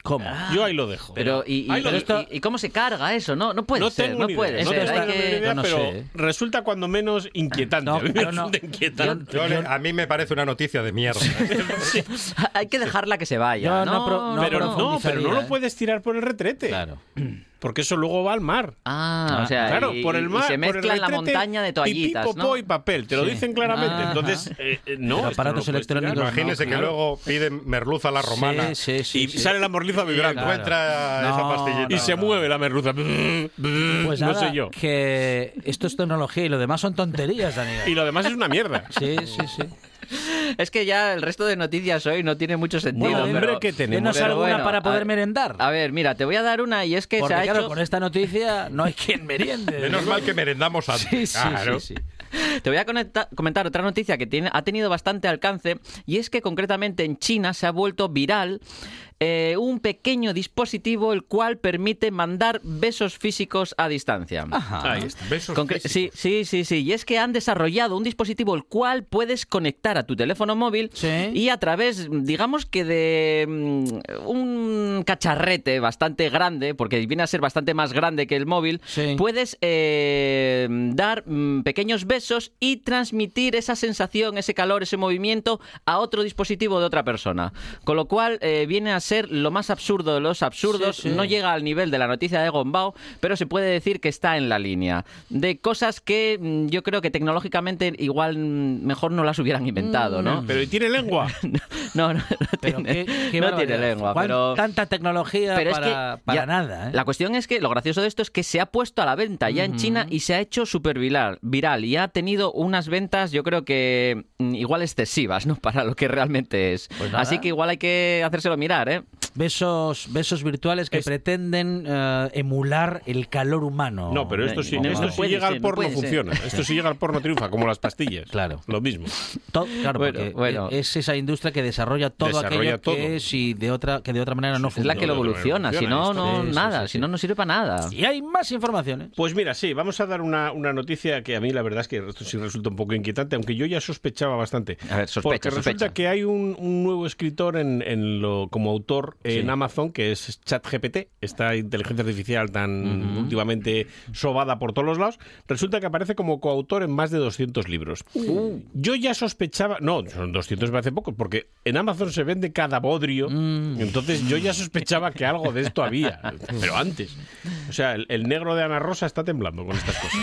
Speaker 2: ¿Cómo?
Speaker 12: Yo ahí lo dejo.
Speaker 13: Pero, ¿y, y-
Speaker 12: Ahí lo
Speaker 13: pero
Speaker 12: dejo.
Speaker 13: esto- ¿y cómo se carga eso? No, no puede
Speaker 12: no
Speaker 13: ser.
Speaker 12: tengo
Speaker 13: No
Speaker 12: ni
Speaker 13: puede
Speaker 12: idea, no
Speaker 13: ser.
Speaker 12: tengo
Speaker 13: hay
Speaker 12: la menor
Speaker 13: que-
Speaker 12: idea,
Speaker 2: yo no
Speaker 12: pero
Speaker 2: sé.
Speaker 12: resulta cuando menos inquietante.
Speaker 2: No,
Speaker 12: A mí me resulta inquietante.
Speaker 14: Yo a mí me parece una noticia de mierda. *laughs* *laughs*
Speaker 13: hay que dejarla que se vaya.
Speaker 2: No
Speaker 13: no,
Speaker 2: pro- no
Speaker 12: pero no, pero no lo
Speaker 2: ¿eh?
Speaker 12: puedes tirar por el retrete.
Speaker 2: Claro. *clears throat*
Speaker 12: porque eso luego va al mar.
Speaker 13: Ah, o sea,
Speaker 12: claro,
Speaker 13: y-
Speaker 12: por el
Speaker 13: y
Speaker 12: mar.
Speaker 13: se
Speaker 12: por el
Speaker 13: mezcla en la montaña de toallitas,
Speaker 12: pipí, popó
Speaker 13: ¿no?
Speaker 12: y papel, te lo
Speaker 13: Sí.
Speaker 12: dicen claramente.
Speaker 13: Ajá.
Speaker 12: Entonces, eh, eh, no.
Speaker 2: Aparatos
Speaker 12: no
Speaker 2: electrónicos,
Speaker 14: Imagínese
Speaker 2: no,
Speaker 14: que
Speaker 2: claro.
Speaker 14: luego piden merluza a la romana
Speaker 2: Sí, sí, sí,
Speaker 12: y
Speaker 2: sí.
Speaker 12: sale la morliza vibrando.
Speaker 14: y encuentra esa
Speaker 2: No,
Speaker 14: pastillita.
Speaker 12: Y se mueve la merluza.
Speaker 2: Pues
Speaker 12: no
Speaker 2: nada,
Speaker 12: sé yo.
Speaker 2: que esto es tecnología y lo demás son tonterías, Daniel.
Speaker 12: Y lo demás es una mierda.
Speaker 2: Sí, sí, sí. *laughs*
Speaker 13: Es que ya el resto de noticias hoy no tiene mucho sentido.
Speaker 2: Bueno,
Speaker 13: pero-
Speaker 2: hombre, ¿qué tenemos?
Speaker 13: pero
Speaker 2: alguna
Speaker 13: bueno,
Speaker 2: para poder
Speaker 13: a-
Speaker 2: merendar.
Speaker 13: A ver, mira, te voy a dar una y es que
Speaker 2: Porque
Speaker 13: se ha
Speaker 2: claro,
Speaker 13: hecho...
Speaker 2: con esta noticia no hay quien meriende. *laughs*
Speaker 14: Menos mal que merendamos antes.
Speaker 2: Sí, sí,
Speaker 14: Claro.
Speaker 2: sí, sí.
Speaker 13: Te voy a conecta- comentar otra noticia que tiene, ha tenido bastante alcance y es que concretamente en China se ha vuelto viral eh, un pequeño dispositivo el cual permite mandar besos físicos a distancia.
Speaker 12: Ahí está. Besos
Speaker 13: Concre-
Speaker 12: físicos.
Speaker 13: sí, sí, sí, sí. Y es que han desarrollado un dispositivo el cual puedes conectar a tu teléfono móvil y a través, digamos que de mm, un cacharrete bastante grande, porque viene a ser bastante más grande que el móvil, puedes eh, dar mm, pequeños besos y transmitir esa sensación, ese calor, ese movimiento a otro dispositivo de otra persona. Con lo cual eh, viene a ser lo más absurdo de los absurdos.
Speaker 2: Sí, sí.
Speaker 13: No llega al nivel de la noticia de Gombao, pero se puede decir que está en la línea. De cosas que mm, yo creo que tecnológicamente igual mm, mejor no las hubieran inventado, ¿no?
Speaker 12: Pero ¿y tiene lengua? *laughs*
Speaker 13: No, no, no tiene,
Speaker 2: qué- qué
Speaker 13: no tiene lengua, pero...
Speaker 2: Tanta tecnología
Speaker 13: Pero es
Speaker 2: para,
Speaker 13: que
Speaker 2: para
Speaker 13: ya-
Speaker 2: nada, ¿eh?
Speaker 13: La cuestión es que lo gracioso de esto es que se ha puesto a la venta ya en China y se ha hecho súper viral, viral y ha tenido unas ventas yo creo que mm, igual excesivas, ¿no? *laughs* Para lo que realmente es.
Speaker 2: Pues nada.
Speaker 13: Así que igual hay que hacérselo mirar, ¿eh?
Speaker 2: Besos, besos virtuales que pretenden eh, emular el calor humano.
Speaker 12: No, pero esto sí,
Speaker 2: No,
Speaker 12: esto
Speaker 2: no puede
Speaker 12: llega
Speaker 2: ser,
Speaker 12: al
Speaker 2: no
Speaker 12: porno
Speaker 2: ser.
Speaker 12: funciona. Esto sí llega al porno triunfa, como las pastillas. *laughs*
Speaker 2: Claro.
Speaker 12: Lo mismo.
Speaker 2: To- claro,
Speaker 13: Bueno,
Speaker 2: porque
Speaker 13: bueno.
Speaker 2: es esa industria que desarrolla todo
Speaker 12: Desarrolla
Speaker 2: aquello
Speaker 12: todo.
Speaker 2: que es y de otra que de otra manera no
Speaker 13: Es la que lo evoluciona, si no, no, nada,
Speaker 2: sí,
Speaker 13: si no, no sirve para nada.
Speaker 2: Y hay más informaciones.
Speaker 12: Pues mira, sí, vamos a dar una, una noticia que a mí la verdad es que esto sí resulta un poco inquietante, aunque yo ya sospechaba bastante.
Speaker 13: A ver, sospecha,
Speaker 12: Porque resulta
Speaker 13: sospecha.
Speaker 12: que hay un, un nuevo escritor en, en lo, como autor en
Speaker 13: Sí.
Speaker 12: Amazon, que es ChatGPT, esta inteligencia artificial tan últimamente sobada por todos los lados. Resulta que aparece como coautor en más de 200 libros.
Speaker 13: Uh.
Speaker 12: Yo ya sospechaba, no, son 200 me hace poco, porque en Amazon se vende cada bodrio,
Speaker 13: Mm.
Speaker 12: entonces yo ya sospechaba que algo de esto había, pero antes. O sea, el, el negro de Ana Rosa está temblando con estas cosas.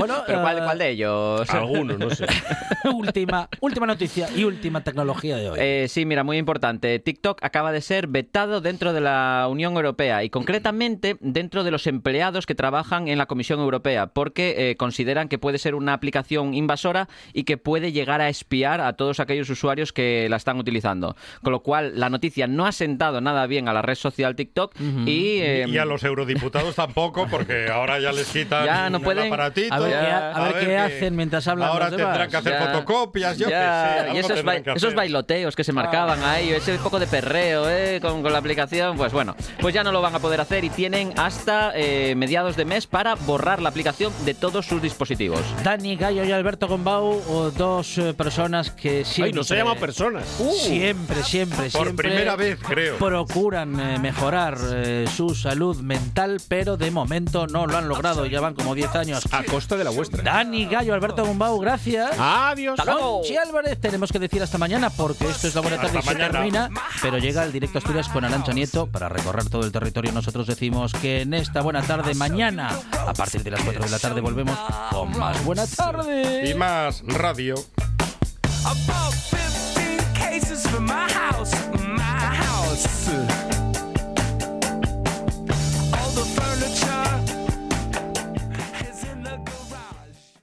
Speaker 2: Bueno,
Speaker 13: ¿Pero cuál,
Speaker 2: eh,
Speaker 13: cuál de ellos?
Speaker 12: Alguno, no sé. *laughs*
Speaker 2: última, última noticia y última tecnología de hoy.
Speaker 13: Eh, sí, mira, muy importante. TikTok acaba de ser vetado dentro de la Unión Europea y concretamente dentro de los empleados que trabajan en la Comisión Europea porque eh, consideran que puede ser una aplicación invasora y que puede llegar a espiar a todos aquellos usuarios que la están utilizando. Con lo cual, la noticia no ha sentado nada bien a la red social TikTok y... eh,
Speaker 14: Y a los eurodiputados tampoco, porque ahora ya les quitan *laughs*
Speaker 13: Ya no
Speaker 14: el
Speaker 13: pueden-
Speaker 14: aparatito.
Speaker 2: A ver,
Speaker 13: ya,
Speaker 2: qué, a ver qué hacen mientras hablan
Speaker 14: Ahora
Speaker 2: los demás.
Speaker 14: tendrán que hacer
Speaker 13: Ya.
Speaker 14: fotocopias, yo
Speaker 13: Ya,
Speaker 14: qué sé.
Speaker 13: y esos,
Speaker 14: que
Speaker 13: esos bailoteos que se marcaban ahí, ese poco de perreo ¿eh? con, con la aplicación, pues bueno, pues ya no lo van a poder hacer y tienen hasta eh, mediados de mes para borrar la aplicación de todos sus dispositivos.
Speaker 2: Dani Gallo y Alberto Gombau, o dos eh, personas que siempre...
Speaker 12: Ay, nos ha llamado personas.
Speaker 2: Siempre, siempre,
Speaker 14: Por
Speaker 2: siempre
Speaker 14: primera vez, creo.
Speaker 2: procuran eh, mejorar eh, su salud mental, pero de momento no lo han logrado. Ya van como 10 años.
Speaker 12: A costa de la vuestra.
Speaker 2: Dani Gallo, Alberto Gombau, gracias.
Speaker 12: Adiós.
Speaker 13: Hasta luego.
Speaker 2: Conchi Álvarez, tenemos que decir hasta mañana porque esto es la buena tarde y
Speaker 14: Hasta
Speaker 2: se
Speaker 14: mañana.
Speaker 2: termina, pero llega el directo Asturias con Arancha Nieto para recorrer todo el territorio. Nosotros decimos que en esta buena tarde, mañana, a partir de las 4 de la tarde, volvemos con más buena tarde.
Speaker 14: Y más radio.
Speaker 1: About 15 cases for my